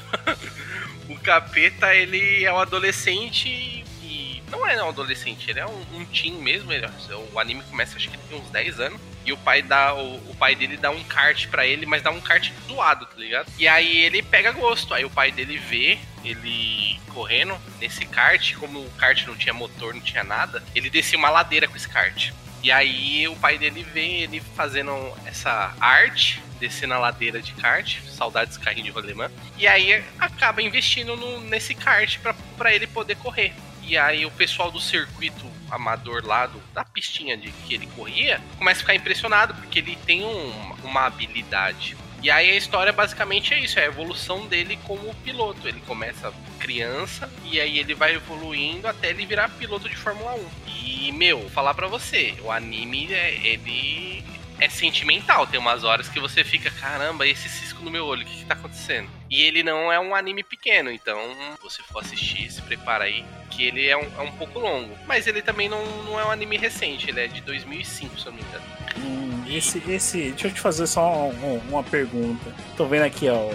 [SPEAKER 2] O capeta, ele é um adolescente e. Não é um adolescente, ele é um, um teen mesmo. Ele, o anime começa, acho que tem uns 10 anos. E o pai dá. O, o pai dele dá um kart pra ele, mas dá um kart zoado, tá ligado? E aí ele pega gosto. Aí o pai dele vê ele correndo nesse kart, como o kart não tinha motor, não tinha nada, ele descia uma ladeira com esse kart. E aí o pai dele vê ele fazendo essa arte descer na ladeira de kart, saudades carrinho de rolemã, e aí acaba investindo no, nesse kart para ele poder correr. E aí o pessoal do circuito amador lá do, da pistinha de que ele corria começa a ficar impressionado porque ele tem um, uma habilidade. E aí a história basicamente é isso, é a evolução dele como piloto. Ele começa criança e aí ele vai evoluindo até ele virar piloto de Fórmula 1. E, meu, falar para você, o anime, é, ele é sentimental. Tem umas horas que você fica, caramba, esse cisco no meu olho, o que, que tá acontecendo? E ele não é um anime pequeno, então, se você for assistir, se prepara aí, que ele é um, é um pouco longo. Mas ele também não, não é um anime recente, ele é de 2005, se eu não me engano.
[SPEAKER 1] Hum, esse, esse, deixa eu te fazer só uma, uma pergunta. Tô vendo aqui, ó,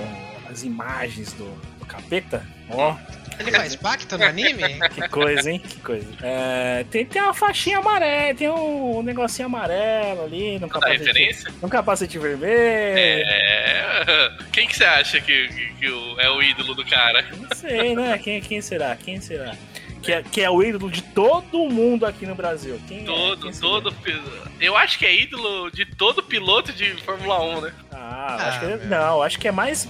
[SPEAKER 1] as imagens do capeta. Ó,
[SPEAKER 3] ele faz pacto no anime? [laughs]
[SPEAKER 1] Que coisa, hein? Que coisa. É, tem, tem uma faixinha amarela, tem um negocinho amarelo ali no capacete.
[SPEAKER 2] referência?
[SPEAKER 1] No capacete vermelho.
[SPEAKER 2] É. [laughs] Quem que você acha que, que, que é o ídolo do cara?
[SPEAKER 1] Não sei, né? Quem, quem será? Quem será? Que é, que é o ídolo de todo mundo aqui no Brasil. Quem é?
[SPEAKER 2] Todo,
[SPEAKER 1] Quem seria?
[SPEAKER 2] todo. pi- Eu acho que é ídolo de todo piloto de Fórmula 1, né?
[SPEAKER 1] Ah,
[SPEAKER 3] Ah,
[SPEAKER 1] acho que,
[SPEAKER 3] meu.
[SPEAKER 1] não, acho que é mais,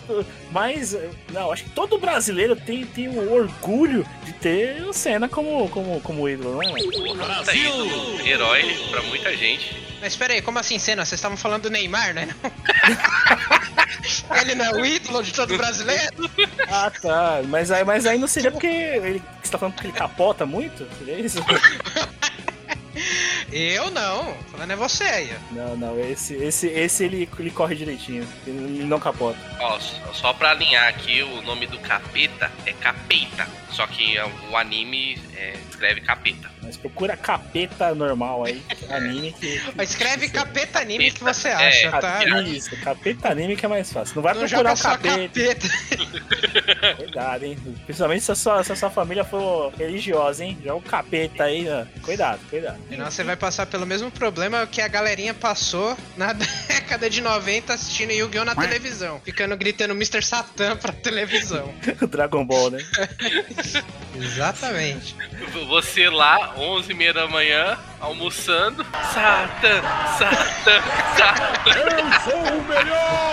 [SPEAKER 1] mais. Não, acho que todo brasileiro tem, tem o orgulho de ter o Senna como, como, como ídolo, né?
[SPEAKER 2] Puta ídolo, herói pra muita gente.
[SPEAKER 3] Mas espera aí, como assim, cena? Vocês estavam falando do Neymar, né? [laughs] [laughs] Ele não é o ídolo de todo brasileiro?
[SPEAKER 1] Ah, tá. Mas aí, mas aí não seria porque ele, você tá falando porque ele capota muito? Seria isso? [laughs]
[SPEAKER 3] Eu não. Falando é você aí.
[SPEAKER 1] Não, não. Esse, esse, esse ele, ele corre direitinho. Ele não capota.
[SPEAKER 2] Ó, só- só pra alinhar aqui, o nome do capeta é Capeta. Só que o anime é, escreve capeta.
[SPEAKER 1] Mas procura capeta normal aí. Anime que.
[SPEAKER 3] Mas Escreve capeta anime que você
[SPEAKER 2] É,
[SPEAKER 3] acha, tá?
[SPEAKER 1] Capeta, isso, capeta anime que é mais fácil. Não vai
[SPEAKER 3] Não
[SPEAKER 1] procurar
[SPEAKER 3] joga
[SPEAKER 1] o capeta.
[SPEAKER 3] capeta. [laughs]
[SPEAKER 1] Cuidado, hein? Principalmente se a sua, se a sua família for religiosa, hein? Já o capeta aí, ó. Cuidado, cuidado.
[SPEAKER 3] Senão você vai passar pelo mesmo problema que a galerinha passou na [laughs] década de 90 assistindo Yu-Gi-Oh! na televisão. Ficando gritando Mr. Satan pra televisão.
[SPEAKER 1] O [laughs] Dragon Ball, né?
[SPEAKER 3] Exatamente. [laughs]
[SPEAKER 2] Você lá, 11h30 da manhã, almoçando. Satan, Satan, Satan.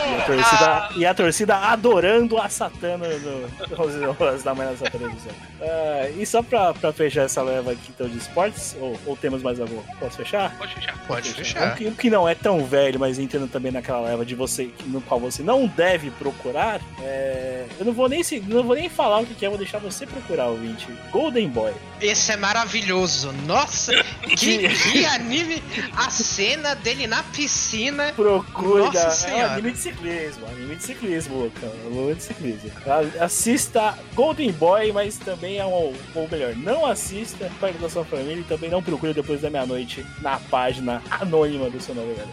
[SPEAKER 1] E a torcida, e a torcida adorando a Satana no, [laughs] no, horas da manhã nessa televisão. Ah, e só pra, pra fechar essa leva aqui então, de esportes, ou, ou temos mais algum? Posso fechar?
[SPEAKER 2] Pode fechar.
[SPEAKER 3] Pode
[SPEAKER 1] Um
[SPEAKER 3] fechar.
[SPEAKER 1] que, um que não é tão velho, mas entendo também naquela leva de você no qual você não deve procurar. é, Eu não vou nem não vou nem falar o que que é, vou deixar você procurar, ouvinte. Golden Boy.
[SPEAKER 3] Esse é maravilhoso. Nossa, que, [laughs] que anime. A cena dele na piscina.
[SPEAKER 1] Procure.
[SPEAKER 3] Nossa
[SPEAKER 1] é
[SPEAKER 3] Senhora.
[SPEAKER 1] anime de ciclismo, anime de ciclismo, cara. Anime de ciclismo. A- Assista Golden Boy, mas também é um. Ou melhor, não assista perto da sua família e também não procure depois da meia-noite na página anônima do seu navegador.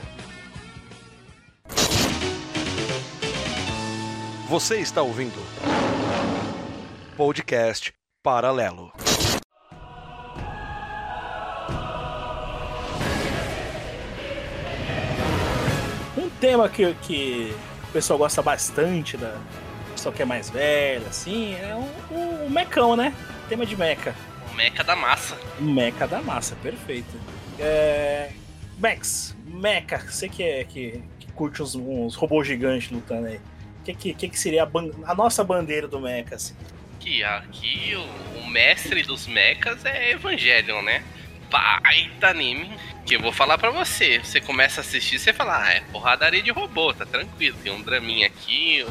[SPEAKER 4] Você está ouvindo podcast Paralelo.
[SPEAKER 1] Um tema que, que o pessoal gosta bastante, da o pessoal que é mais velho, assim, é o, o, o mecão, né? Tema de meca.
[SPEAKER 2] O meca da massa.
[SPEAKER 1] Meca da massa, perfeito. É... Max, meca, você que, é, que, que curte uns, uns robôs gigantes lutando aí. O que, que, que, que seria a, ban- a nossa bandeira do meca, assim?
[SPEAKER 2] Que aqui o, o mestre dos mechas é Evangelion, né? Baita anime. Que eu vou falar pra você. Você começa a assistir, você fala, ah, é porradaria de robô, tá tranquilo. Tem um draminha aqui,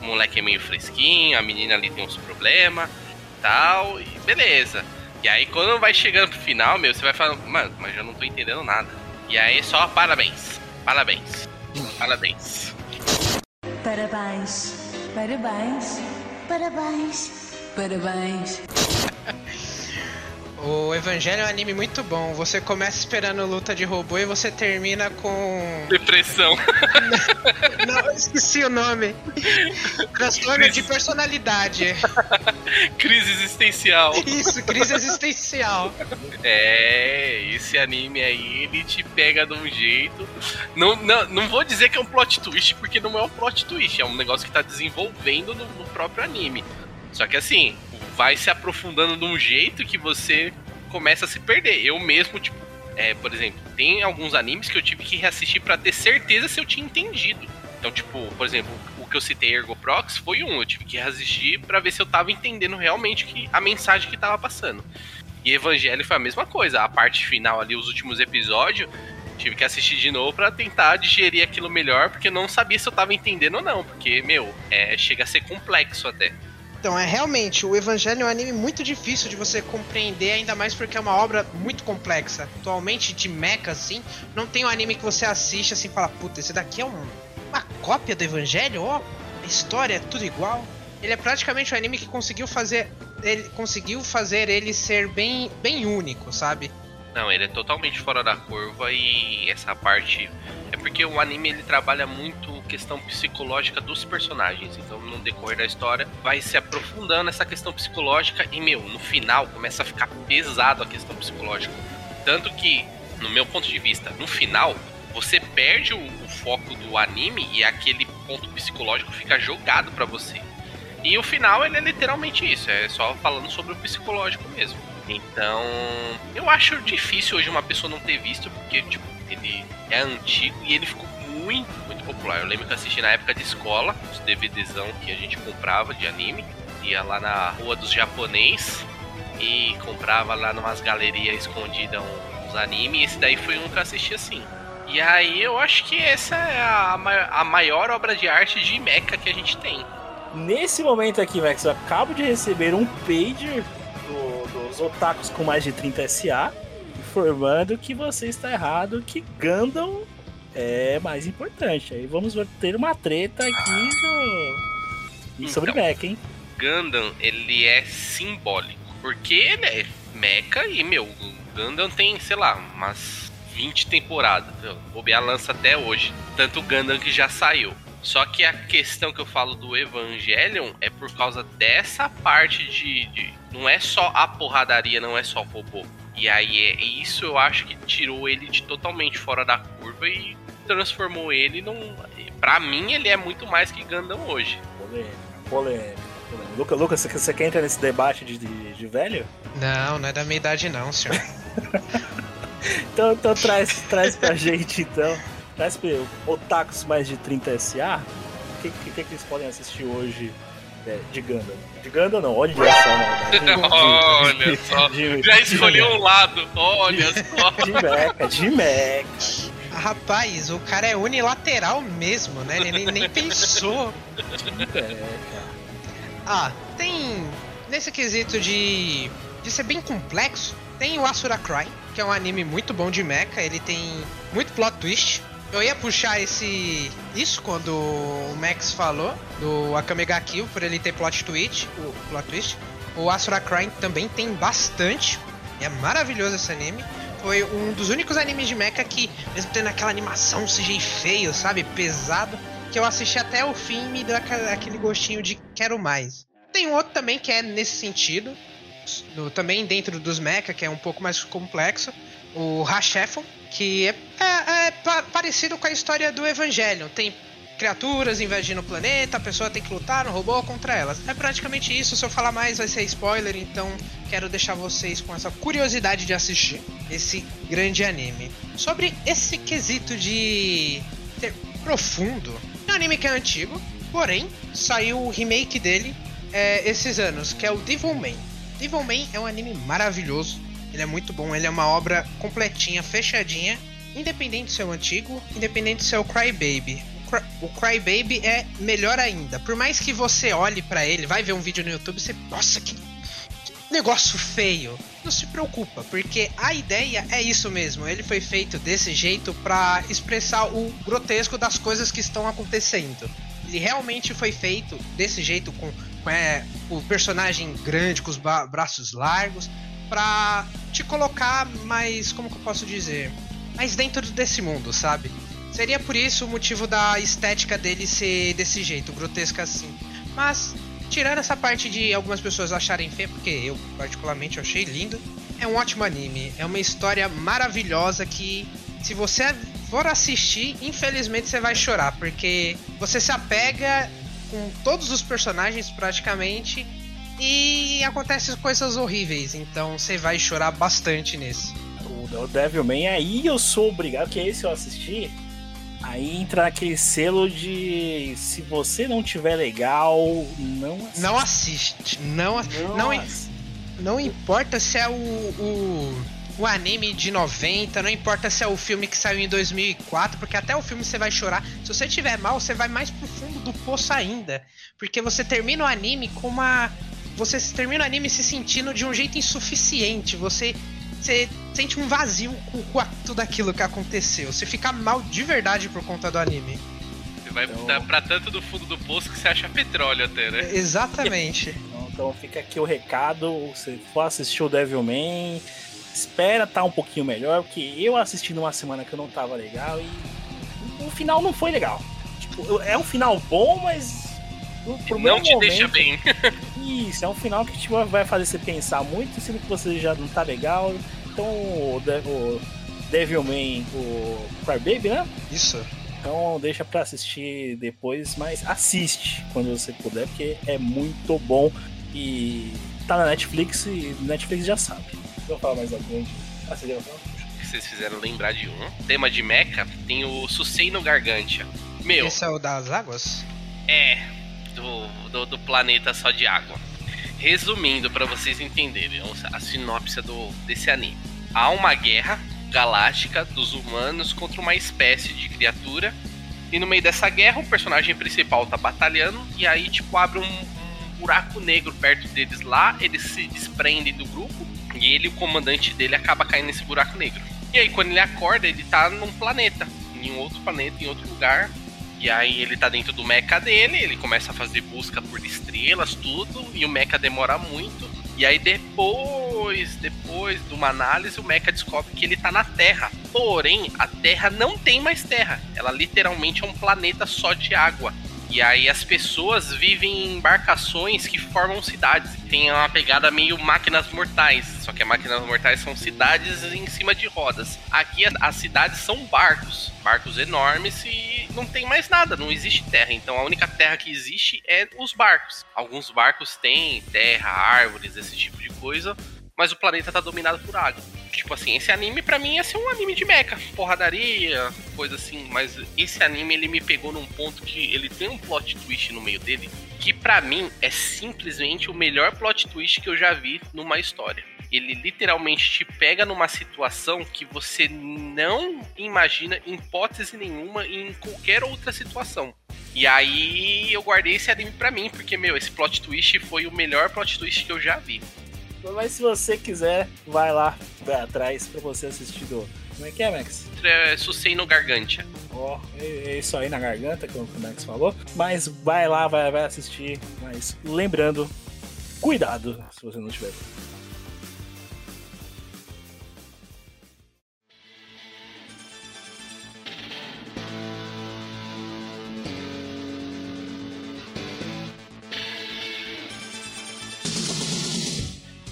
[SPEAKER 2] o moleque é meio fresquinho, a menina ali tem uns problemas tal, e beleza. E aí quando vai chegando pro final, meu, você vai falando, mano, mas eu não tô entendendo nada. E aí só parabéns, parabéns, parabéns.
[SPEAKER 6] Parabéns, parabéns, parabéns, parabéns.
[SPEAKER 3] O Evangelho é um anime muito bom. Você começa esperando luta de robô e você termina com.
[SPEAKER 2] Depressão. [laughs]
[SPEAKER 3] Não, eu esqueci o nome. Transtorno de personalidade. [laughs]
[SPEAKER 2] Crise existencial.
[SPEAKER 3] Isso, crise existencial.
[SPEAKER 2] É, esse anime aí, ele te pega de um jeito. Não, não, não vou dizer que é um plot twist, porque não é um plot twist, é um negócio que tá desenvolvendo no, no próprio anime. Só que assim, vai se aprofundando de um jeito que você começa a se perder. Eu mesmo, tipo, é, por exemplo, tem alguns animes que eu tive que reassistir pra ter certeza se eu tinha entendido. Então, tipo, por exemplo, o que eu citei Ergoprox foi um, eu tive que resistir para ver se eu tava entendendo realmente que a mensagem que tava passando. E Evangelho foi a mesma coisa, a parte final ali, os últimos episódios, tive que assistir de novo para tentar digerir aquilo melhor, porque eu não sabia se eu tava entendendo ou não, porque, meu, é, chega a ser complexo até.
[SPEAKER 3] Então, é realmente, o Evangelho é um anime muito difícil de você compreender, ainda mais porque é uma obra muito complexa. Atualmente, de mecha, assim, não tem um anime que você assiste assim e fala, puta, esse daqui é um, uma cópia do Evangelho, ó, a história é tudo igual. Ele é praticamente um anime que conseguiu fazer ele conseguiu fazer ele ser bem, bem único, sabe?
[SPEAKER 2] Não, ele é totalmente fora da curva e essa parte porque o anime ele trabalha muito questão psicológica dos personagens. Então, no decorrer da história, vai se aprofundando essa questão psicológica e meu, no final começa a ficar pesado a questão psicológica. Tanto que, no meu ponto de vista, no final você perde o, o foco do anime e aquele ponto psicológico fica jogado para você. E o final ele é literalmente isso, é só falando sobre o psicológico mesmo. Então, eu acho difícil hoje uma pessoa não ter visto, porque tipo, ele é antigo e ele ficou muito, muito popular. Eu lembro que assisti na época de escola, os DVDzão que a gente comprava de anime, ia lá na rua dos japonês e comprava lá numas galerias escondidas uns animes, e esse daí foi um que eu assisti assim. E aí eu acho que essa é a, a maior obra de arte de mecha que a gente tem.
[SPEAKER 1] Nesse momento aqui, Max, eu acabo de receber um pager do, dos otakus com mais de 30 SA informando que você está errado, que Gundam é mais importante. Aí vamos ter uma treta aqui sobre então, mecha, hein?
[SPEAKER 2] Gundam, ele é simbólico, porque ele é mecha e, meu, Gundam tem, sei lá, umas 20 temporadas. A lança até hoje. Tanto o Gundam que já saiu. Só que a questão que eu falo do Evangelion é por causa dessa parte de, de, Não é só a porradaria, não é só robô. E aí é isso eu acho que tirou ele de totalmente fora da curva e transformou ele num. Pra mim, ele é muito mais que Gundam hoje.
[SPEAKER 1] Polêmica, polêmica. Lucas, Lucas, você, você quer entrar nesse debate de, de, de, velho?
[SPEAKER 3] Não, não é da minha idade não, senhor. [laughs]
[SPEAKER 1] então, então traz, traz pra gente então SP, otakus mais de 30 SA, o que, que, que, eles podem assistir hoje é, de Gundam? De Gundam não, olha só, né? [laughs]
[SPEAKER 2] olha só, [laughs] de, já escolheu um lado, olha só. [laughs]
[SPEAKER 1] De meca, de meca.
[SPEAKER 3] Rapaz, o cara é unilateral mesmo, né? Ele nem, nem pensou. Ah, tem. Nesse quesito de. de ser bem complexo, tem o Asura Cry, que é um anime muito bom de mecha. Ele tem muito plot twist. Eu ia puxar esse isso quando o Max falou do Akame ga Kill por ele ter plot twist, o plot twist. O Asura Crime também tem bastante. É maravilhoso esse anime. Foi um dos únicos animes de mecha que, mesmo tendo aquela animação CGI feio, sabe, pesado, que eu assisti até o fim e me deu aquele gostinho de quero mais. Tem um outro também que é nesse sentido, também dentro dos mecha, que é um pouco mais complexo, o Hashefon, que é, é, é parecido com a história do Evangelho. Tem criaturas invadindo o planeta, a pessoa tem que lutar no robô contra elas. É praticamente isso. Se eu falar mais, vai ser spoiler, então quero deixar vocês com essa curiosidade de assistir esse grande anime. Sobre esse quesito de ser profundo, é um anime que é antigo, porém saiu o remake dele é, esses anos, que é o Devilman. Devilman é um anime maravilhoso ele é muito bom, ele é uma obra completinha, fechadinha, independente de ser o antigo, independente de ser o Cry Baby. O Cry Baby é melhor ainda. Por mais que você olhe para ele, vai ver um vídeo no YouTube, você, nossa, que, que negócio feio. Não se preocupa, porque a ideia é isso mesmo. Ele foi feito desse jeito para expressar o grotesco das coisas que estão acontecendo. Ele realmente foi feito desse jeito com, com é, o personagem grande, com os braços largos, pra te colocar mais, como que eu posso dizer, mais dentro desse mundo, sabe? Seria por isso o motivo da estética dele ser desse jeito, grotesca assim. Mas, tirando essa parte de algumas pessoas acharem feio, porque eu particularmente achei lindo, é um ótimo anime. É uma história maravilhosa que, se você for assistir, infelizmente você vai chorar, porque você se apega com todos os personagens praticamente e acontecem coisas horríveis, então você vai chorar bastante nesse.
[SPEAKER 1] O Devilman aí eu sou obrigado, que esse eu assisti. Aí entra aquele selo de se você não tiver legal, não assiste.
[SPEAKER 3] Não assiste. Não, não,
[SPEAKER 1] ass-
[SPEAKER 3] não importa se é o, o, o anime de 90, não importa se é o filme que saiu em 2004, porque até o filme você vai chorar. Se você tiver mal, você vai mais pro fundo do poço ainda. Porque você termina o anime com uma. Você termina o anime se sentindo de um jeito insuficiente. Você, você sente um vazio com, com tudo aquilo que aconteceu. Você fica mal de verdade por conta do anime.
[SPEAKER 2] Você vai
[SPEAKER 1] Então-
[SPEAKER 2] pra, pra tanto do fundo do poço que você acha petróleo até, né?
[SPEAKER 3] Exatamente. [laughs]
[SPEAKER 1] Então, então fica aqui o recado. Se for assistir o Devilman, espera tá um pouquinho melhor, porque eu assisti numa semana que eu não tava legal e o final não foi legal. Tipo, é um final bom, mas.
[SPEAKER 2] Não te
[SPEAKER 1] momento-
[SPEAKER 2] deixa bem.
[SPEAKER 1] Isso, é um final que tipo, vai fazer você pensar muito, sendo que você já não tá legal. Então o, De- o Devilman, o Crybaby, né?
[SPEAKER 3] Isso.
[SPEAKER 1] Então deixa pra assistir depois, mas assiste quando você puder, porque é muito bom e tá na Netflix e Netflix já sabe. Vou falar mais algum. Ah, já
[SPEAKER 2] vocês fizeram lembrar de um. Tema de Mecha tem o Susei no Gargantia. Meu,
[SPEAKER 3] Esse é o das águas?
[SPEAKER 2] é do, do, do planeta só de água. Resumindo, pra vocês entenderem a sinopse do, desse anime. Há uma guerra galáctica dos humanos contra uma espécie de criatura. E no meio dessa guerra, o personagem principal tá batalhando. E aí, tipo, abre um, um buraco negro perto deles lá. Eles se desprendem do grupo. E ele, o comandante dele, acaba caindo nesse buraco negro. E aí, quando ele acorda, ele tá num planeta. Em outro planeta, em outro lugar. E aí ele tá dentro do mecha dele, ele começa a fazer busca por estrelas, tudo, e o mecha demora muito. E aí depois, depois de uma análise, o mecha descobre que ele tá na Terra. Porém, a Terra não tem mais Terra. Ela literalmente é um planeta só de água. E aí as pessoas vivem em embarcações que formam cidades. Tem uma pegada meio máquinas mortais. Só que as máquinas mortais são cidades em cima de rodas. Aqui as cidades são barcos. Barcos enormes e não tem mais nada, não existe terra. Então a única terra que existe é os barcos. Alguns barcos têm terra, árvores, esse tipo de coisa. Mas o planeta tá dominado por água. Tipo assim, esse anime pra mim ia ser um anime de mecha, porradaria, coisa assim. Mas esse anime ele me pegou num ponto que ele tem um plot twist no meio dele que pra mim é simplesmente o melhor plot twist que eu já vi numa história. Ele literalmente te pega numa situação que você não imagina em hipótese nenhuma em qualquer outra situação. E aí eu guardei esse anime pra mim, porque, meu, esse plot twist foi o melhor plot twist que eu já vi.
[SPEAKER 1] Mas se você quiser, vai lá, vai atrás pra você assistir do. Como é que é, Max?
[SPEAKER 2] É, Susei no Gargantia.
[SPEAKER 1] Ó, é é isso aí na garganta, como o Max falou. Mas vai lá, vai, vai assistir. Mas lembrando, cuidado se você não tiver.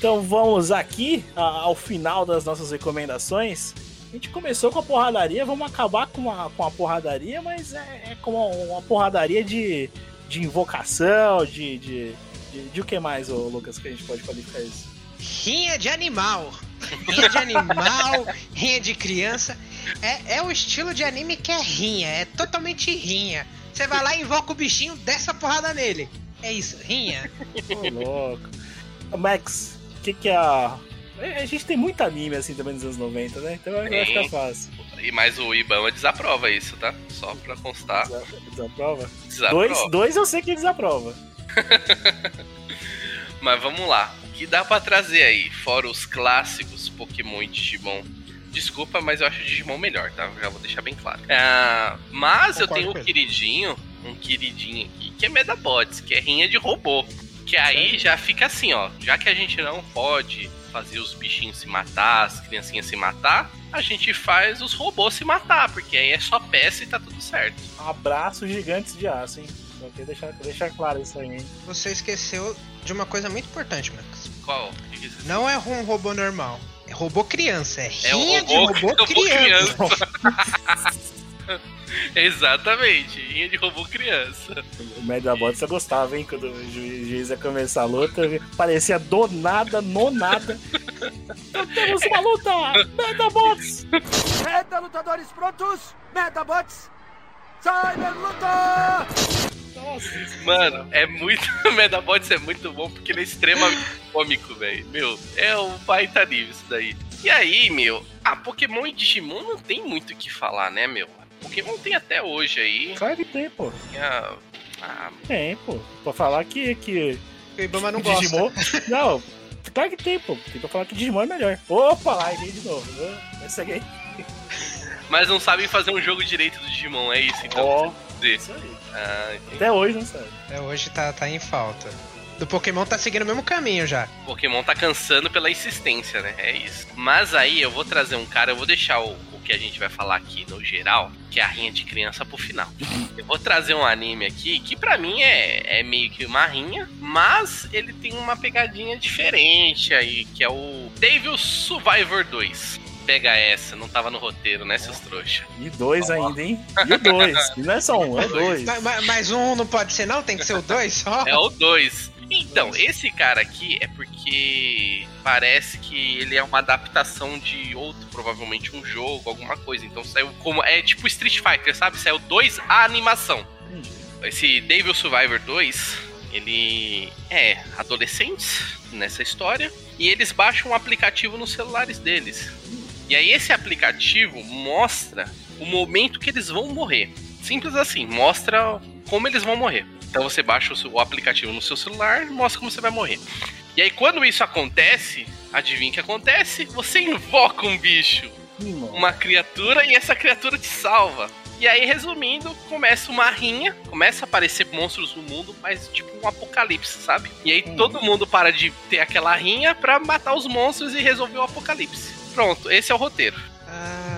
[SPEAKER 1] Então vamos aqui a- ao final das nossas recomendações. A gente começou com a porradaria, vamos acabar com a, com a porradaria, mas é, é como uma porradaria de, de invocação, de, de, de, de o que mais, ô, Lucas, que a gente pode qualificar isso?
[SPEAKER 3] Rinha de animal. Rinha de animal, [laughs] rinha de criança. É, é o estilo de anime que é rinha, é totalmente rinha. Você vai lá e invoca o bichinho, desce a porrada nele. É isso, rinha. [laughs]
[SPEAKER 1] Ô, louco. Max, que, que é a. A gente tem muito anime assim também nos anos 90, né? Então vai ficar fácil.
[SPEAKER 2] E mais o Ibama desaprova isso, tá? Só pra constar.
[SPEAKER 1] Desa- Desaprova?
[SPEAKER 2] Desaprova.
[SPEAKER 1] Dois, dois eu sei que desaprova. [laughs]
[SPEAKER 2] Mas vamos lá. O que dá pra trazer aí? Fora os clássicos Pokémon e Digimon. Desculpa, mas eu acho o Digimon melhor, tá? Já vou deixar bem claro. Ah, mas eu tenho um queridinho, um queridinho aqui, que é Medabots, que é rinha de robô. Que aí já fica assim, ó. Já que a gente não pode fazer os bichinhos se matar, as criancinhas se matar, a gente faz os robôs se matar, porque aí é só peça e tá tudo certo.
[SPEAKER 1] Abraço gigantes de aço, hein? Só queria deixar, deixar claro isso aí, hein?
[SPEAKER 3] Você esqueceu de uma coisa muito importante, Max.
[SPEAKER 2] Qual?
[SPEAKER 3] Não é um robô normal. É robô criança. É
[SPEAKER 2] É
[SPEAKER 3] rinha
[SPEAKER 2] robô-
[SPEAKER 3] de robô,
[SPEAKER 2] robô
[SPEAKER 3] criança. [laughs] [laughs]
[SPEAKER 2] Exatamente, rinha de robô criança.
[SPEAKER 1] O Medabots eu gostava, hein? Quando o ju- juiz ia começar a luta, parecia do nada, no nada. [laughs] Então temos uma luta! Medabots!
[SPEAKER 5] Meta, lutadores prontos! Metabots!
[SPEAKER 2] Mano, é muito. [laughs] O Medabots é muito bom porque ele é extremamente cômico, velho. Meu, é um baita nível isso daí. E aí, meu, a Pokémon e Digimon não tem muito o que falar, né, meu? Pokémon tem até hoje aí.
[SPEAKER 1] Claro que tem, pô.
[SPEAKER 2] A, a,
[SPEAKER 1] Tem, pô. Pra falar que, que
[SPEAKER 3] O Ibama não gosta.
[SPEAKER 1] Digimon. [laughs] Não, claro que tem, pô. Tem pra falar que Digimon é melhor. Opa, lá, errei de novo. Ah, Essa aqui. [laughs]
[SPEAKER 2] mas não sabem fazer um jogo direito do Digimon, é isso então.
[SPEAKER 1] Ó,
[SPEAKER 2] dizer.
[SPEAKER 1] isso aí.
[SPEAKER 2] Ah.
[SPEAKER 1] Até hoje não sabe.
[SPEAKER 3] É, hoje tá, tá em falta. Do Pokémon tá seguindo o mesmo caminho já.
[SPEAKER 2] Pokémon tá cansando pela insistência, né? É isso. Mas aí eu vou trazer um cara, eu vou deixar o, o que a gente vai falar aqui no geral, que é a rinha de criança pro final. Eu vou trazer um anime aqui que pra mim é, é meio que uma rinha, mas ele tem uma pegadinha diferente aí, que é o Devil Survivor 2. Pega essa, não tava no roteiro, né, seus trouxa?
[SPEAKER 1] E dois ainda, hein? E dois. E [laughs] não é só um, é dois.
[SPEAKER 3] Mas, mas- mas um não pode ser, não? Tem que ser o dois só?
[SPEAKER 2] É o 2. Então, esse cara aqui é porque parece que ele é uma adaptação de outro, provavelmente um jogo, alguma coisa. Então saiu como. É tipo Street Fighter, sabe? Saiu 2 a animação. Esse Devil Survivor 2, ele é adolescentes nessa história e eles baixam um aplicativo nos celulares deles. E aí esse aplicativo mostra o momento que eles vão morrer. Simples assim, mostra como eles vão morrer. Então você baixa o seu- o aplicativo no seu celular e mostra como você vai morrer. E aí quando isso acontece, adivinha o que acontece? Você invoca um bicho uma criatura e essa criatura te salva. E aí, resumindo, começa uma rinha, começa a aparecer monstros no mundo, mas tipo um apocalipse, sabe? E aí
[SPEAKER 1] Uhum.
[SPEAKER 2] todo mundo para de ter aquela rinha pra matar os monstros e resolver o apocalipse. Pronto, esse é o roteiro.
[SPEAKER 3] Ah,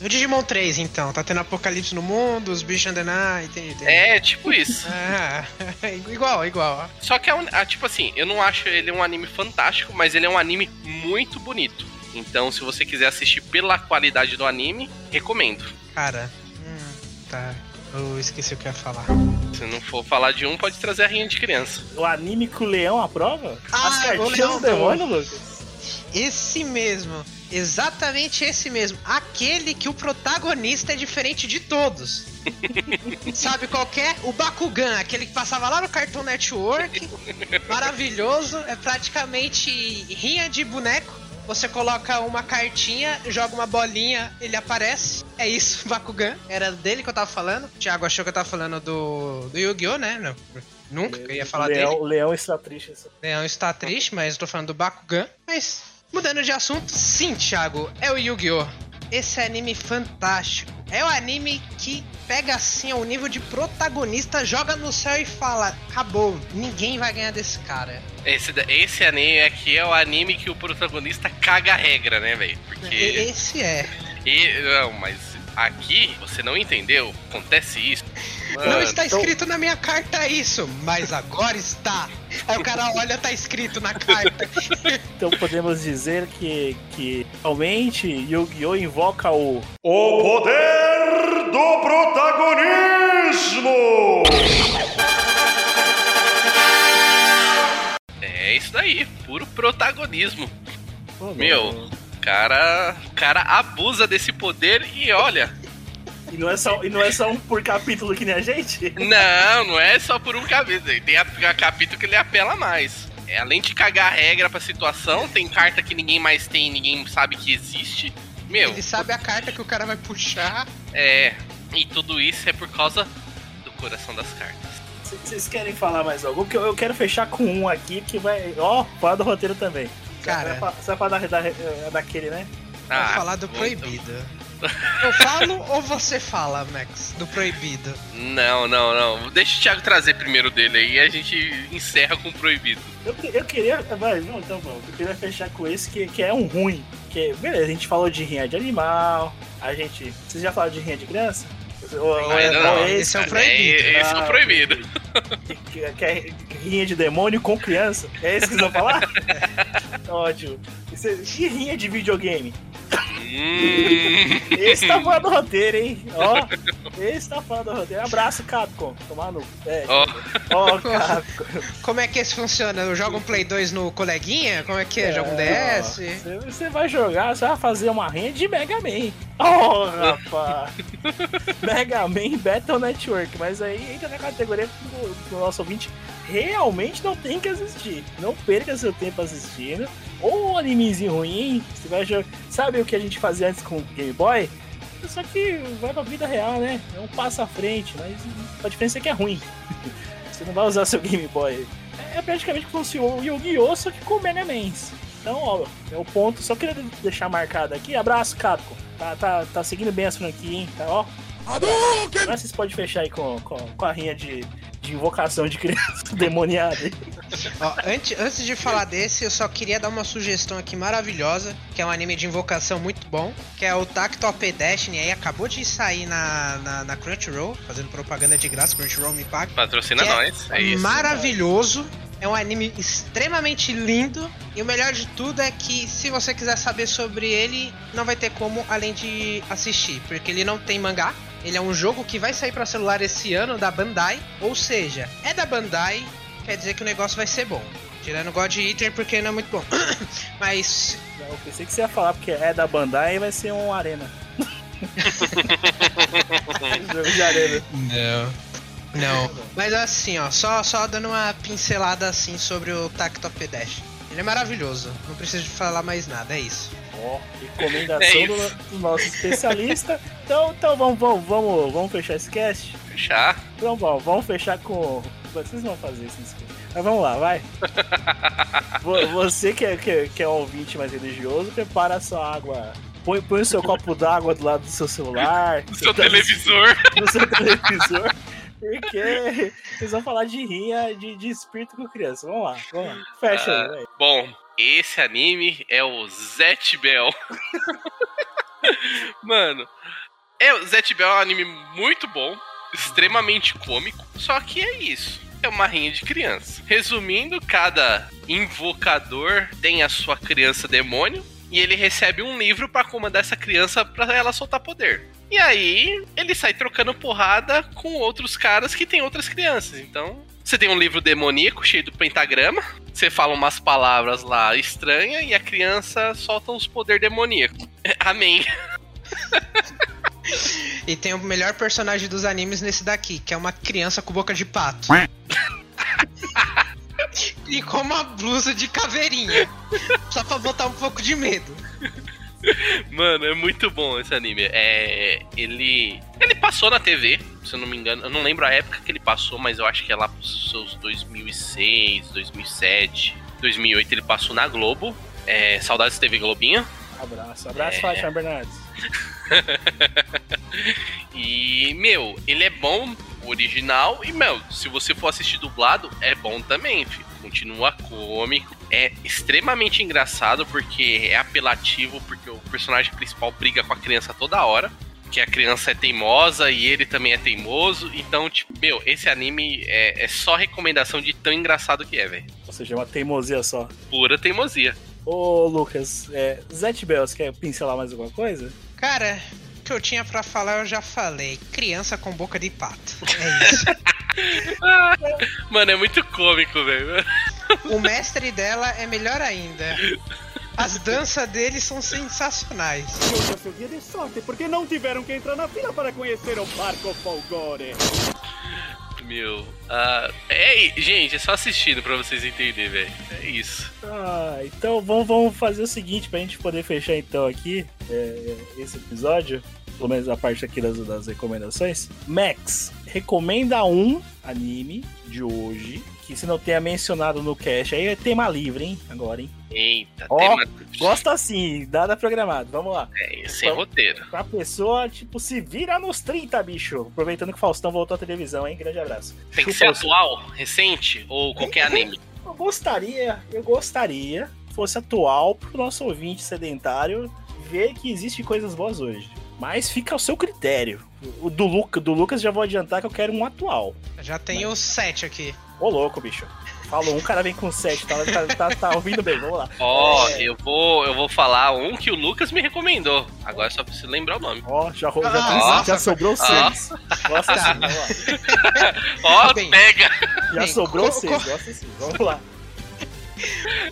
[SPEAKER 3] o Digimon 3, então. Tá tendo apocalipse no mundo, os bichos andando. Ah, entendi. entendi.
[SPEAKER 2] É, tipo isso.
[SPEAKER 3] Ah, [laughs] [laughs] igual, igual.
[SPEAKER 2] Só que é um, ah, tipo assim, eu não acho ele um anime fantástico, mas ele é um anime muito bonito. Então, se você quiser assistir pela qualidade do anime, recomendo.
[SPEAKER 3] Cara, hum, tá. Eu esqueci o que eu ia falar.
[SPEAKER 2] Se não for falar de um, pode trazer a rinha de criança.
[SPEAKER 1] O anime com o leão aprova?
[SPEAKER 3] Ah,
[SPEAKER 1] As
[SPEAKER 3] o
[SPEAKER 1] cartinhas do- demônio, Lucas?
[SPEAKER 3] Esse mesmo. Exatamente esse mesmo. Aquele que o protagonista é diferente de todos. [laughs] Sabe qual que é? O Bakugan, aquele que passava lá no Cartoon Network. Maravilhoso. É praticamente rinha de boneco. Você coloca uma cartinha, joga uma bolinha, ele aparece. É isso, [laughs] Bakugan. Era dele que eu tava falando. O Thiago achou que eu tava falando do, do Yu-Gi-Oh, né? Não, nunca que eu ia falar
[SPEAKER 1] o
[SPEAKER 3] dele.
[SPEAKER 1] leão, O leão está triste.
[SPEAKER 3] Leão está triste, mas eu tô falando do Bakugan. Mas, mudando de assunto, sim, Thiago, é o Yu-Gi-Oh! Esse anime fantástico. É o anime que pega assim o nível de protagonista, joga no céu e fala: acabou, ninguém vai ganhar desse cara.
[SPEAKER 2] Esse, esse anime aqui é o anime que o protagonista caga a regra, né, velho? Porque.
[SPEAKER 3] Esse é.
[SPEAKER 2] E, não, mas aqui você não entendeu. Acontece isso.
[SPEAKER 3] Não
[SPEAKER 2] Mano,
[SPEAKER 3] está
[SPEAKER 1] então-
[SPEAKER 3] escrito na minha carta isso, mas agora está. Aí o cara olha, tá escrito na carta. [laughs]
[SPEAKER 1] Então podemos dizer que, que realmente Yu-Gi-Oh! invoca o.
[SPEAKER 4] O poder do protagonismo!
[SPEAKER 2] É isso daí, puro protagonismo.
[SPEAKER 1] Pô,
[SPEAKER 2] Meu. O cara, o cara abusa desse poder e olha.
[SPEAKER 1] E não, é só, e não é só um por capítulo que nem a gente?
[SPEAKER 2] Não, não é só por um capítulo. Tem a, a capítulo que ele apela mais. É, além de cagar a regra pra situação, tem carta que ninguém mais tem, ninguém sabe que existe. Meu,
[SPEAKER 3] Ele sabe a carta que o cara vai puxar.
[SPEAKER 2] é. E tudo isso é por causa do coração das cartas.
[SPEAKER 1] Vocês querem falar mais algo? Porque eu, eu quero fechar com um aqui que vai. Ó, falar do roteiro também.
[SPEAKER 3] Cara.
[SPEAKER 1] Você vai, falar da, da- daquele, né?
[SPEAKER 3] Vou
[SPEAKER 2] Ah,
[SPEAKER 3] falar do proibido. Eu falo ou você fala, Max? Do proibido.
[SPEAKER 2] Não, não, não. Deixa o Thiago trazer primeiro dele aí e a gente encerra com o proibido.
[SPEAKER 1] Eu, eu queria. Vai, não, então bom. Eu queria fechar com esse que, que é um ruim. Que, beleza, a gente falou de rinha de animal. A gente. Vocês já falaram de rinha de criança? Ou- ou-
[SPEAKER 2] Ainda
[SPEAKER 1] ou
[SPEAKER 2] não.
[SPEAKER 3] esse é o
[SPEAKER 2] É,
[SPEAKER 3] proibido.
[SPEAKER 2] esse é
[SPEAKER 1] Ah,
[SPEAKER 2] o proibido.
[SPEAKER 1] Que, que- que é rinha de demônio com criança? É isso que vocês vão falar? [laughs] Ótimo. Isso é- E rinha de videogame?
[SPEAKER 2] Hum,
[SPEAKER 1] Esse tá fora do roteiro, hein? Ó, esse tá fora do roteiro. Abraço, Capcom. Tomar no pé.
[SPEAKER 2] Ó.
[SPEAKER 1] Ó, Capcom.
[SPEAKER 3] Como é que esse funciona? Eu jogo um Play 2 no coleguinha? Como é que é? Joga um
[SPEAKER 1] ó,
[SPEAKER 3] DS?
[SPEAKER 1] Você, você vai jogar, você vai fazer uma rede de Mega Man. Oh, rapaz. [laughs] Mega Man Battle Network. Mas aí entra na categoria do, do nosso ouvinte realmente não tem que assistir. Não perca seu tempo assistindo. Ou um animezinho ruim, você vai jogar. Sabe o que a gente fazia antes com o Game Boy? Só que vai pra vida real, né? É um passo à frente, mas a diferença é que é ruim. [laughs] Você não vai usar seu Game Boy. É praticamente como se o Yu-Gi-Oh! só que com Mega Mans. Então, ó, é o ponto. Só queria deixar marcado aqui. Abraço, Capcom. Tá, tá, tá seguindo bem as franquias, hein? Tá, ó. Agora vocês podem fechar aí com, com, com a rinha de, de invocação de criança [laughs] demoniada.
[SPEAKER 3] Ó, antes, antes de falar desse, eu só queria dar uma sugestão aqui maravilhosa, que é um anime de invocação muito bom, que é o Tactop Destiny, aí acabou de sair na, na, na Crunchyroll, fazendo propaganda de graça, Crunchyroll me paga.
[SPEAKER 2] patrocina
[SPEAKER 3] é
[SPEAKER 2] nós. É isso.
[SPEAKER 3] Maravilhoso. É um anime extremamente lindo. E o melhor de tudo é que, se você quiser saber sobre ele, não vai ter como além de assistir. Porque ele não tem mangá. Ele é um jogo que vai sair pra celular esse ano da Bandai. Ou seja, é da Bandai, quer dizer que o negócio vai ser bom. Tirando God Eater porque não é muito bom. [coughs] Mas
[SPEAKER 1] Eu pensei que você ia falar porque é da Bandai e vai ser um Arena. [laughs] Jogo de Arena.
[SPEAKER 3] Não. Não. Mas assim, ó, só, só dando uma pincelada assim sobre o Tactop Dash. Ele é maravilhoso. Não preciso de falar mais nada, é isso.
[SPEAKER 1] Ó, recomendação
[SPEAKER 2] É
[SPEAKER 1] do, do nosso especialista. Então, então vamos, vamos, vamos, vamos fechar esse cast?
[SPEAKER 2] Fechar.
[SPEAKER 1] Então vamos, vamos fechar com. Vocês vão fazer isso nesse cast. Mas vamos lá, vai. [laughs] Vo- Você que é, que, é- que é um ouvinte mais religioso, prepara a sua água. Põe, põe o seu copo d'água do lado do seu celular. [laughs]
[SPEAKER 2] O seu
[SPEAKER 1] tá-
[SPEAKER 2] televisor. [laughs]
[SPEAKER 1] no seu televisor. Porque vocês vão falar de rinha de, de espírito com criança. Vamos lá, vamos lá. Fecha aí,
[SPEAKER 2] Ah. Bom, esse anime é o Zet Bell. [laughs] Mano, é, Zet Bell é um anime muito bom, extremamente cômico, só que é isso. É uma rinha de criança. Resumindo, cada invocador tem a sua criança demônio e ele recebe um livro pra comandar essa criança pra ela soltar poder. E aí, ele sai trocando porrada com outros caras que têm outras crianças. Então, você tem um livro demoníaco cheio do pentagrama, você fala umas palavras lá estranhas e a criança solta uns poder demoníaco. [laughs] Amém.
[SPEAKER 3] E tem o melhor personagem dos animes nesse daqui, que é uma criança com boca de pato. [laughs] e com uma blusa de caveirinha. Só pra botar um pouco de medo.
[SPEAKER 2] Mano, é muito bom esse anime. É, ele ele passou na TV, se eu não me engano. Eu não lembro a época que ele passou, mas eu acho que é lá pros seus 2006, 2007, 2008 ele passou na Globo. É, saudades TV Globinho.
[SPEAKER 1] Abraço, abraço,
[SPEAKER 2] É.
[SPEAKER 1] Fátima Bernardes. [laughs]
[SPEAKER 2] E, meu, ele é bom, o original, e, meu, se você for assistir dublado, é bom também, filho. Continua cômico. É extremamente engraçado porque é apelativo, porque o personagem principal briga com a criança toda hora. Que a criança é teimosa e ele também é teimoso. Então, tipo, meu, esse anime é, é só recomendação de tão engraçado que é, velho.
[SPEAKER 1] Ou seja, é uma teimosia só.
[SPEAKER 2] Pura teimosia.
[SPEAKER 1] Ô, Lucas, é, Zet Bells, quer pincelar mais alguma coisa?
[SPEAKER 3] Cara, que eu tinha pra falar eu já falei. Criança com boca de pato. É isso. [laughs]
[SPEAKER 2] Mano, é muito cômico, velho.
[SPEAKER 3] o mestre dela é melhor ainda. As danças dele são sensacionais.
[SPEAKER 4] Hoje é seu dia de sorte, porque não tiveram que entrar na fila para conhecer o Marco Folgore.
[SPEAKER 2] Meu. ah, é, gente, é só assistindo pra vocês entenderem, velho. É isso.
[SPEAKER 1] Ah, então vamos, vamos fazer o seguinte pra gente poder fechar então aqui é, esse episódio, pelo menos a parte aqui das, das recomendações. Max, recomenda um anime de hoje que se não tenha mencionado no cast, aí é tema livre, hein? Agora, hein?
[SPEAKER 2] Eita,
[SPEAKER 1] Ó,
[SPEAKER 2] tema.
[SPEAKER 1] Gosta assim, dada programado. Vamos lá.
[SPEAKER 2] É, sem roteiro.
[SPEAKER 1] Pra pessoa, tipo, se vira nos 30, bicho. Aproveitando que o Faustão voltou à televisão, hein? Grande abraço.
[SPEAKER 2] Tem que
[SPEAKER 1] Chupa
[SPEAKER 2] ser
[SPEAKER 1] o-
[SPEAKER 2] atual, recente ou qualquer anime.
[SPEAKER 1] Eu gostaria, eu gostaria que fosse atual pro nosso ouvinte sedentário ver que existe coisas boas hoje. Mas fica ao seu critério. O do, Luca, do Lucas já vou adiantar que eu quero um atual.
[SPEAKER 3] Já tem os sete aqui.
[SPEAKER 1] Ô louco, bicho. Falou, um cara vem com 7, tá, tá, tá, tá ouvindo bem, vamos lá. [laughs]
[SPEAKER 2] Ó,
[SPEAKER 1] É.
[SPEAKER 2] eu vou eu vou falar um que o Lucas me recomendou. Agora só preciso lembrar o nome.
[SPEAKER 1] Ó, já, ro- já,
[SPEAKER 2] nossa.
[SPEAKER 1] já sobrou seis. Gosta assim, vamos lá. [laughs]
[SPEAKER 2] Ó, pega!
[SPEAKER 1] Já
[SPEAKER 3] Bem,
[SPEAKER 1] sobrou
[SPEAKER 3] co-
[SPEAKER 1] seis,
[SPEAKER 3] co-
[SPEAKER 1] gosta assim. Vamos lá.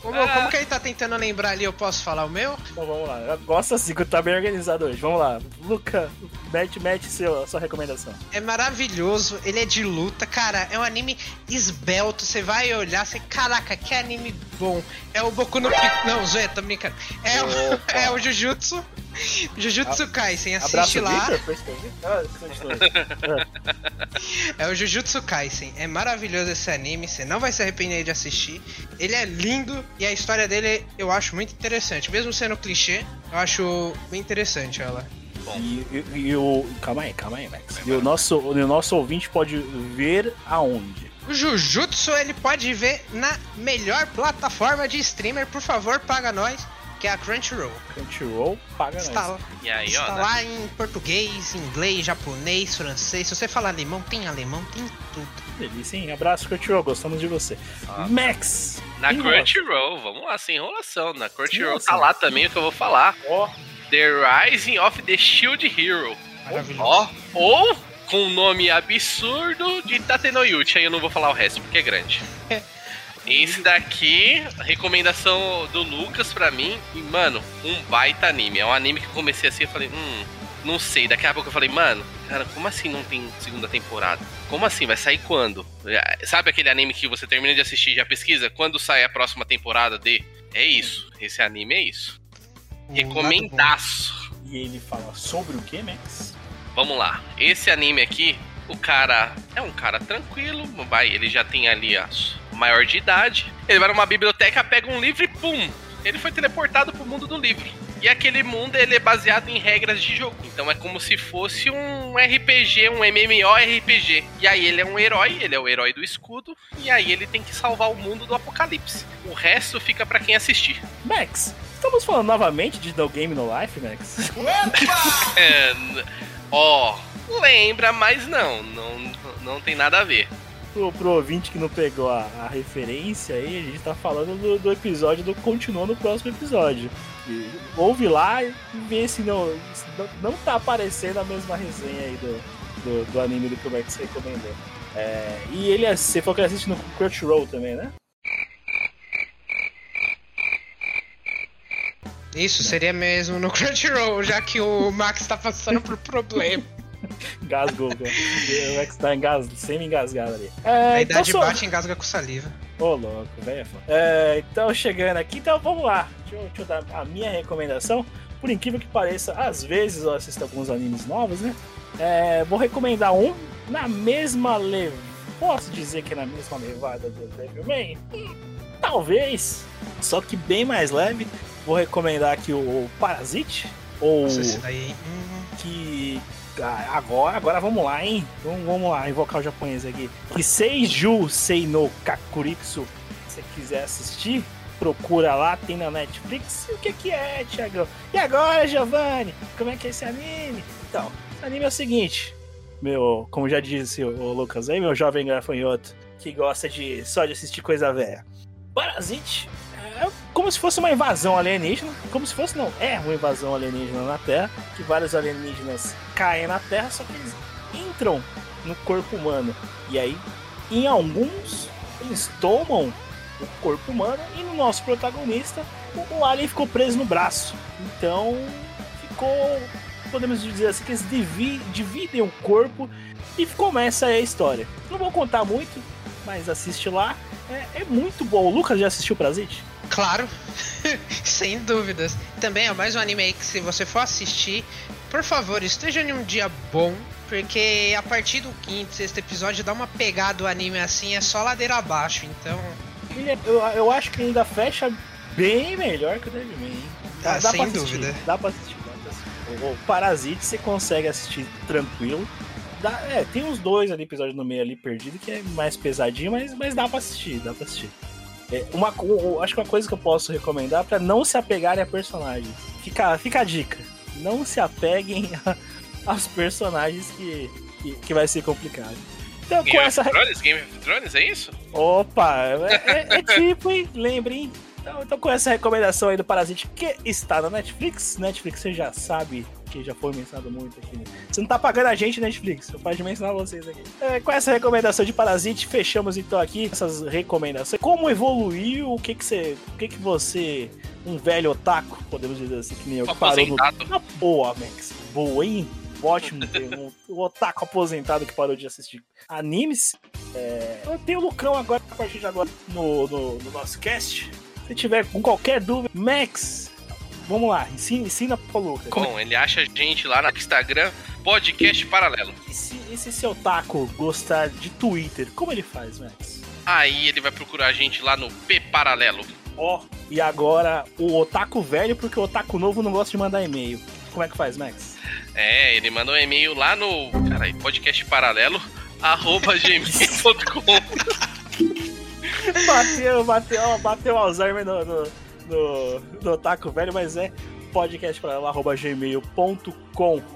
[SPEAKER 3] Como, como que ele tá tentando lembrar ali, eu posso falar o meu?
[SPEAKER 1] Então vamos lá. Gosta assim, que tá bem organizado hoje. Vamos lá. Luca, mete, mete seu, sua recomendação.
[SPEAKER 3] É maravilhoso, ele é de luta, cara, é um anime esbelto, você vai olhar, você, caraca, que anime bom. É o Boku no Pico, não, zoeira, tô brincando. É o, [laughs] é o Jujutsu, Jujutsu Kaisen, assiste
[SPEAKER 1] Abraço,
[SPEAKER 3] lá.
[SPEAKER 1] Ah.
[SPEAKER 3] É o Jujutsu Kaisen. É maravilhoso esse anime, você não vai se arrepender de assistir. Ele é lindo e a história dele eu acho muito interessante. Mesmo sendo clichê, eu acho bem interessante ela.
[SPEAKER 1] E, e- e o. Calma aí, calma aí, Max. E o nosso, o nosso ouvinte pode ver aonde?
[SPEAKER 3] O Jujutsu ele pode ver na melhor plataforma de streamer, por favor, paga nós, que é a Crunchyroll.
[SPEAKER 1] Crunchyroll, paga
[SPEAKER 3] Está,
[SPEAKER 1] nós.
[SPEAKER 2] E aí,
[SPEAKER 3] está
[SPEAKER 2] ó, né?
[SPEAKER 3] lá em português, inglês, japonês, francês. Se você falar alemão, tem alemão, tem tudo.
[SPEAKER 1] Delícia, hein? Abraço, Crunchyroll. Gostamos de você.
[SPEAKER 2] Ah.
[SPEAKER 1] Max!
[SPEAKER 2] Na Crunchyroll, vamos lá, sem enrolação. Na Crunchyroll tá lá também o que eu vou falar.
[SPEAKER 1] Ó,
[SPEAKER 2] The Rising of the Shield Hero.
[SPEAKER 3] Maravilhoso.
[SPEAKER 2] Ó, ou com o nome absurdo de Tatenoyuchi, aí eu não vou falar o resto porque é grande. [laughs] Esse daqui, recomendação do Lucas pra mim, e mano, um baita anime. É um anime que eu comecei assim, eu falei, hum, não sei. Daqui a pouco eu falei, mano, cara, como assim não tem segunda temporada? Como assim? Vai sair quando? Sabe aquele anime que você termina de assistir e já pesquisa? Quando sai a próxima temporada de? É isso. Esse anime é isso.
[SPEAKER 3] O
[SPEAKER 2] Recomendaço.
[SPEAKER 1] e ele fala sobre o que, Max?
[SPEAKER 2] Vamos lá. Esse anime aqui, o cara é um cara tranquilo, vai, ele já tem ali a maior de idade. Ele vai numa biblioteca, pega um livro e pum, ele foi teleportado pro mundo do livro. E aquele mundo ele é baseado em regras de jogo. Então é como se fosse um RPG, um MMORPG. E aí ele é um herói, ele é o herói do escudo, e aí ele tem que salvar o mundo do apocalipse. O resto fica pra quem assistir.
[SPEAKER 1] Max, estamos falando novamente de No Game No Life, Max? [laughs]
[SPEAKER 2] É, ó, lembra, mas não, não, não tem nada a ver.
[SPEAKER 1] Pro, pro ouvinte que não pegou a, a referência aí, a gente tá falando do, do episódio do Continua no próximo episódio. E ouve lá e vê se não, se não, não tá aparecendo a mesma resenha aí do, do, do anime do que o Max recomendou. É, e ele, você falou que ele assiste no Crunchyroll também, né?
[SPEAKER 3] Isso seria mesmo no [laughs] Crunchyroll, já que o Max tá passando por problema. [laughs]
[SPEAKER 1] Gasgou, o Max tá engas... semi-engasgado ali. É,
[SPEAKER 3] A
[SPEAKER 1] então
[SPEAKER 3] idade
[SPEAKER 1] sou-
[SPEAKER 3] bate e engasga com saliva.
[SPEAKER 1] Ô, louco, velho. é. É, então, chegando aqui, então vamos lá. Deixa eu, deixa eu dar a minha recomendação. Por incrível que pareça, às vezes eu assisto alguns animes novos, né? É, vou recomendar um na mesma levada. Posso dizer que é na mesma levada do Devilman? Hum, talvez. Só que bem mais leve. Vou recomendar aqui o, Parasite. Ou
[SPEAKER 3] Nossa, esse daí.
[SPEAKER 1] que ah, agora, agora vamos lá, hein? Vamos, vamos lá, invocar o japonês aqui. Que Seiju Sei no Kakuriksu, se você quiser assistir, procura lá, tem na Netflix. E o que que é, Thiago? E agora, Giovanni? Como é que é esse anime? Então, esse anime é o seguinte, meu, como já disse o, o Lucas aí, meu jovem gafanhoto, que gosta de só de assistir coisa velha. Parasite é como se fosse uma invasão alienígena, como se fosse não, é uma invasão alienígena na Terra, que vários alienígenas caem na Terra, só que eles entram no corpo humano. E aí, em alguns, eles tomam o corpo humano e no nosso protagonista, o, alien ficou preso no braço. Então, ficou, podemos dizer assim, que eles divi- dividem o corpo e começa aí a história. Não vou contar muito, mas assiste lá. É, é muito bom. O Lucas já assistiu Parasite?
[SPEAKER 3] Claro, [laughs] sem dúvidas. Também é mais um anime aí que se você for assistir, por favor, esteja em um dia bom, porque a partir do quinto, sexto episódio dá uma pegada do anime assim, é só ladeira abaixo, então.
[SPEAKER 1] É- eu, eu acho que ainda fecha bem melhor que o Devilman. hein?
[SPEAKER 3] Ah, sem
[SPEAKER 1] assistir,
[SPEAKER 3] dúvida.
[SPEAKER 1] Dá pra assistir, dá pra assistir. O, o Parasite você consegue assistir tranquilo. Dá- é, tem uns dois ali, episódios no meio ali perdido que é mais pesadinho, mas, mas dá pra assistir, dá pra assistir. É, uma, acho que uma coisa que eu posso recomendar pra não se apegarem a personagens. Fica, fica a dica. Não se apeguem [laughs] a- aos personagens que, que, que vai ser complicado. Então, com
[SPEAKER 2] Game
[SPEAKER 1] essa.
[SPEAKER 2] of Thrones? Game of Thrones, é isso?
[SPEAKER 1] Opa, é, é- é tipo, hein? Lembrem, Então, então com essa recomendação aí do Parasite que está na Netflix, Netflix você já sabe que já foi mencionado muito aqui. Né? Você não tá pagando a gente, Netflix, eu posso mencionar vocês aqui. É, com essa recomendação de Parasite, fechamos então aqui essas recomendações. Como evoluiu, o que que você, o que que você, um velho otaku, podemos dizer assim, que nem eu, que parou no... Ah, boa, Max, boa, hein? Ótimo ter [laughs] um, um otaku aposentado que parou de assistir animes. É, eu tenho o Lucão agora, a partir de agora, no, no, no nosso cast. Se tiver com qualquer dúvida, Max, vamos lá, ensina, ensina pro Lucas.
[SPEAKER 2] Bom, ele acha a gente lá no Instagram, podcast paralelo.
[SPEAKER 1] E se, e se seu taco gostar de Twitter, como ele faz, Max?
[SPEAKER 2] Aí ele vai procurar a gente lá no P Paralelo.
[SPEAKER 1] Ó, oh, e agora o otaku velho, porque o otaku novo não gosta de mandar e-mail. Como é que faz, Max?
[SPEAKER 2] É, ele mandou um e-mail lá no. Caralho, podcast paralelo, arroba gmail.com. [laughs] [laughs]
[SPEAKER 1] bateu, bateu, bateu Alzheimer no, no, no, no Otaku Velho, mas é podcast paralelo, arroba gmail.com.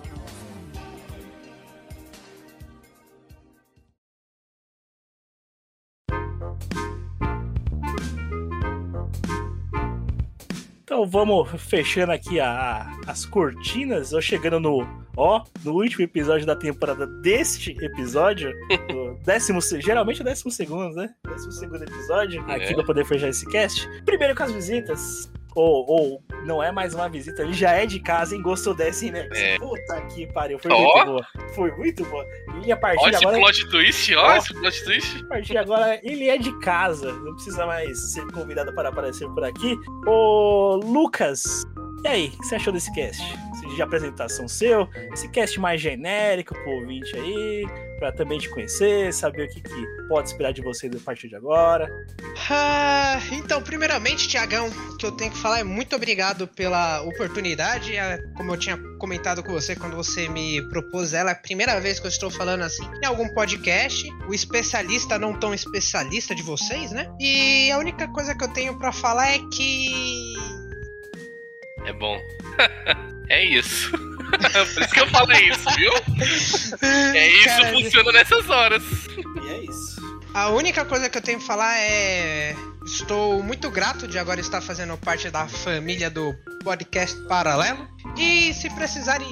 [SPEAKER 1] Então vamos fechando aqui a, a, as cortinas, ou chegando no, ó, no último episódio da temporada deste episódio, [laughs] décimo, geralmente é o décimo segundo, né? Décimo segundo episódio, é. aqui pra poder fechar esse cast. Primeiro com as visitas, ou, ou não é mais uma visita, ele já é de casa, hein? Gostou dessa, hein, né? É. Puta que pariu, foi oh. muito boa. Foi muito boa. E a partir
[SPEAKER 2] ó,
[SPEAKER 1] de agora.
[SPEAKER 2] Esse plot twist, ó, esse plot twist.
[SPEAKER 1] A partir de agora, ele é de casa, não precisa mais ser convidado para aparecer por aqui. Ô, Lucas, e aí, o que você achou desse cast? De apresentação seu, esse cast mais genérico pro ouvinte aí, para também te conhecer, saber o que, que pode esperar de você a partir de agora.
[SPEAKER 3] Ah, então, primeiramente, Tiagão, o que eu tenho que falar é muito obrigado pela oportunidade. É, como eu tinha comentado com você quando você me propôs ela, é a primeira vez que eu estou falando assim em algum podcast. O especialista não tão especialista de vocês, né? E a única coisa que eu tenho para falar é que
[SPEAKER 2] é bom. [laughs] é isso. [laughs] Por isso que eu falo isso, viu? É isso, Cara, funciona nessas horas.
[SPEAKER 1] E é isso.
[SPEAKER 3] A única coisa que eu tenho que falar é. Estou muito grato de agora estar fazendo parte da família do podcast Paralelo. E se precisarem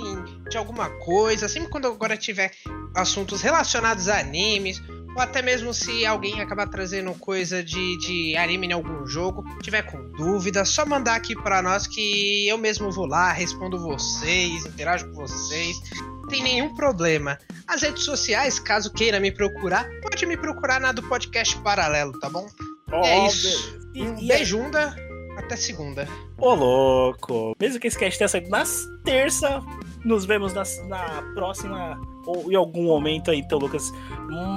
[SPEAKER 3] de alguma coisa, sempre quando agora tiver assuntos relacionados a animes, ou até mesmo se alguém acabar trazendo coisa de, de anime em algum jogo, tiver com dúvida, só mandar aqui para nós que eu mesmo vou lá, respondo vocês, interajo com vocês. Não tem nenhum problema. As redes sociais, caso queira me procurar, pode me procurar na do podcast paralelo, tá bom? Oh, é isso. E, um e beijunda. Até segunda.
[SPEAKER 1] Ô, louco! Mesmo que esse cast tenha saído nas terça, nos vemos nas, na próxima ou em algum momento aí, então, Lucas,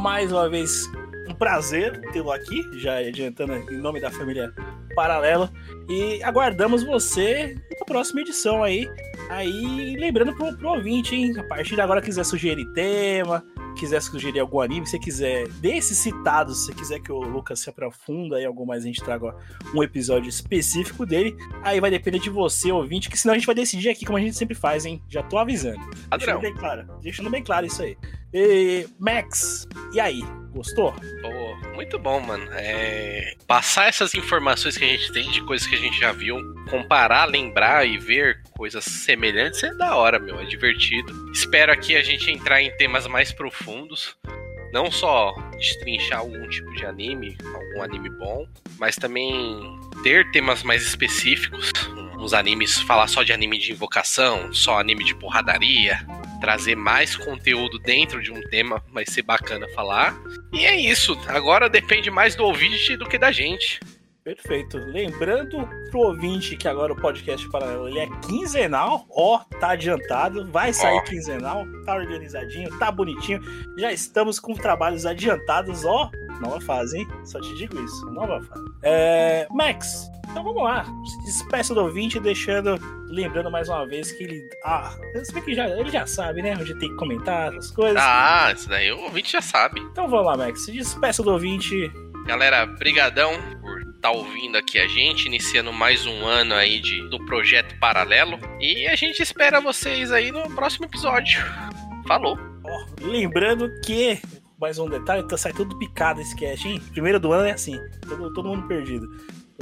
[SPEAKER 1] mais uma vez, um prazer tê-lo aqui, já adiantando em nome da família Paralela. E aguardamos você na próxima edição aí. Aí, lembrando pro, pro ouvinte, hein? A partir de agora, quiser sugerir tema, quiser sugerir algum anime, se quiser, desses citados, se quiser que o Lucas se aprofunda e algo mais, a gente traga um episódio específico dele, aí vai depender de você, ouvinte, que senão a gente vai decidir aqui como a gente sempre faz, hein? Já tô avisando. Deixando bem claro, deixando bem claro isso aí. E, Max, e aí? Gostou?
[SPEAKER 2] Oh, muito bom, mano. É... Passar essas informações que a gente tem de coisas que a gente já viu, comparar, lembrar e ver coisas semelhantes é da hora, meu. É divertido. Espero aqui a gente entrar em temas mais profundos. Não só destrinchar algum tipo de anime, algum anime bom, mas também ter temas mais específicos. Uns animes, falar só de anime de invocação, só anime de porradaria, trazer mais conteúdo dentro de um tema, vai ser bacana falar. E é isso, agora depende mais do ouvinte do que da gente.
[SPEAKER 1] Perfeito. Lembrando pro ouvinte que agora o podcast paralelo ele é quinzenal, ó, tá adiantado, vai sair ó. quinzenal, tá organizadinho, tá bonitinho. Já estamos com trabalhos adiantados, ó, nova fase, hein? Só te digo isso, nova fase. É, Max, então vamos lá. Se despeça do ouvinte, deixando, lembrando mais uma vez que ele. Ah, que já, ele já sabe, né? Onde tem que comentar as coisas.
[SPEAKER 2] Ah, isso daí o ouvinte já sabe.
[SPEAKER 1] Então vamos lá, Max. Se despeça do ouvinte.
[SPEAKER 2] Galera, brigadão por tá ouvindo aqui a gente, iniciando mais um ano aí de, do projeto paralelo. E a gente espera vocês aí no próximo episódio. Falou!
[SPEAKER 1] Oh, lembrando que, mais um detalhe, tá sai tudo picado esse cast, hein? Primeiro do ano é assim, todo, todo mundo perdido.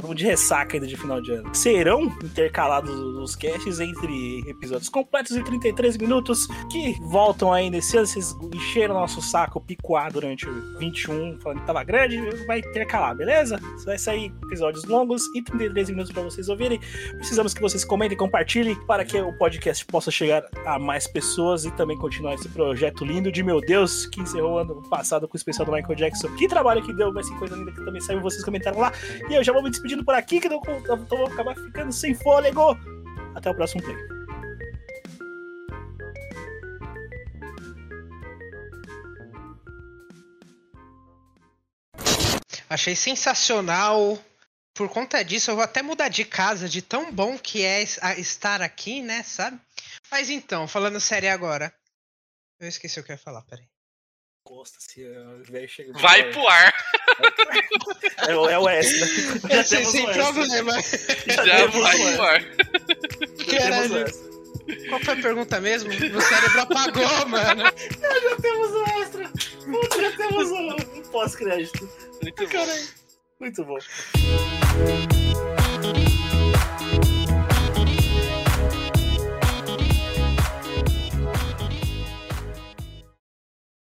[SPEAKER 1] Mundo de ressaca ainda de final de ano. Serão intercalados os casts entre episódios completos de 33 minutos que voltam aí nesse ano. Vocês encheram nosso saco picoar durante o 21, falando que tava grande, vai intercalar, beleza? Vai sair episódios longos e 33 minutos para vocês ouvirem. Precisamos que vocês comentem compartilhem para que o podcast possa chegar a mais pessoas e também continuar esse projeto lindo de meu Deus que encerrou ano passado com o especial do Michael Jackson. Que trabalho que deu, vai ser coisa linda que também saiu, vocês comentaram lá. E eu já vou me despedindo por aqui, que eu, vou acabar ficando sem fôlego. Até o próximo play.
[SPEAKER 3] Achei sensacional. Por conta disso, eu vou até mudar de casa, de tão bom que é estar aqui, né, sabe? Mas então, falando sério agora. Eu esqueci o que eu ia falar, peraí.
[SPEAKER 1] Costa, se o velho chega.
[SPEAKER 2] Vai pro ar.
[SPEAKER 1] É, o- é o S, né? Já
[SPEAKER 3] Sem,
[SPEAKER 1] temos
[SPEAKER 3] sem
[SPEAKER 1] o S.
[SPEAKER 3] problema.
[SPEAKER 1] Já
[SPEAKER 2] Já
[SPEAKER 1] temos
[SPEAKER 2] vai
[SPEAKER 1] o
[SPEAKER 2] pro ar.
[SPEAKER 1] O
[SPEAKER 3] Caralho. Qual foi a pergunta mesmo? Meu cérebro apagou, [laughs] mano.
[SPEAKER 1] Já temos o extra. Já temos o o pós-crédito.
[SPEAKER 2] Muito bom.
[SPEAKER 1] Caralho. Muito bom.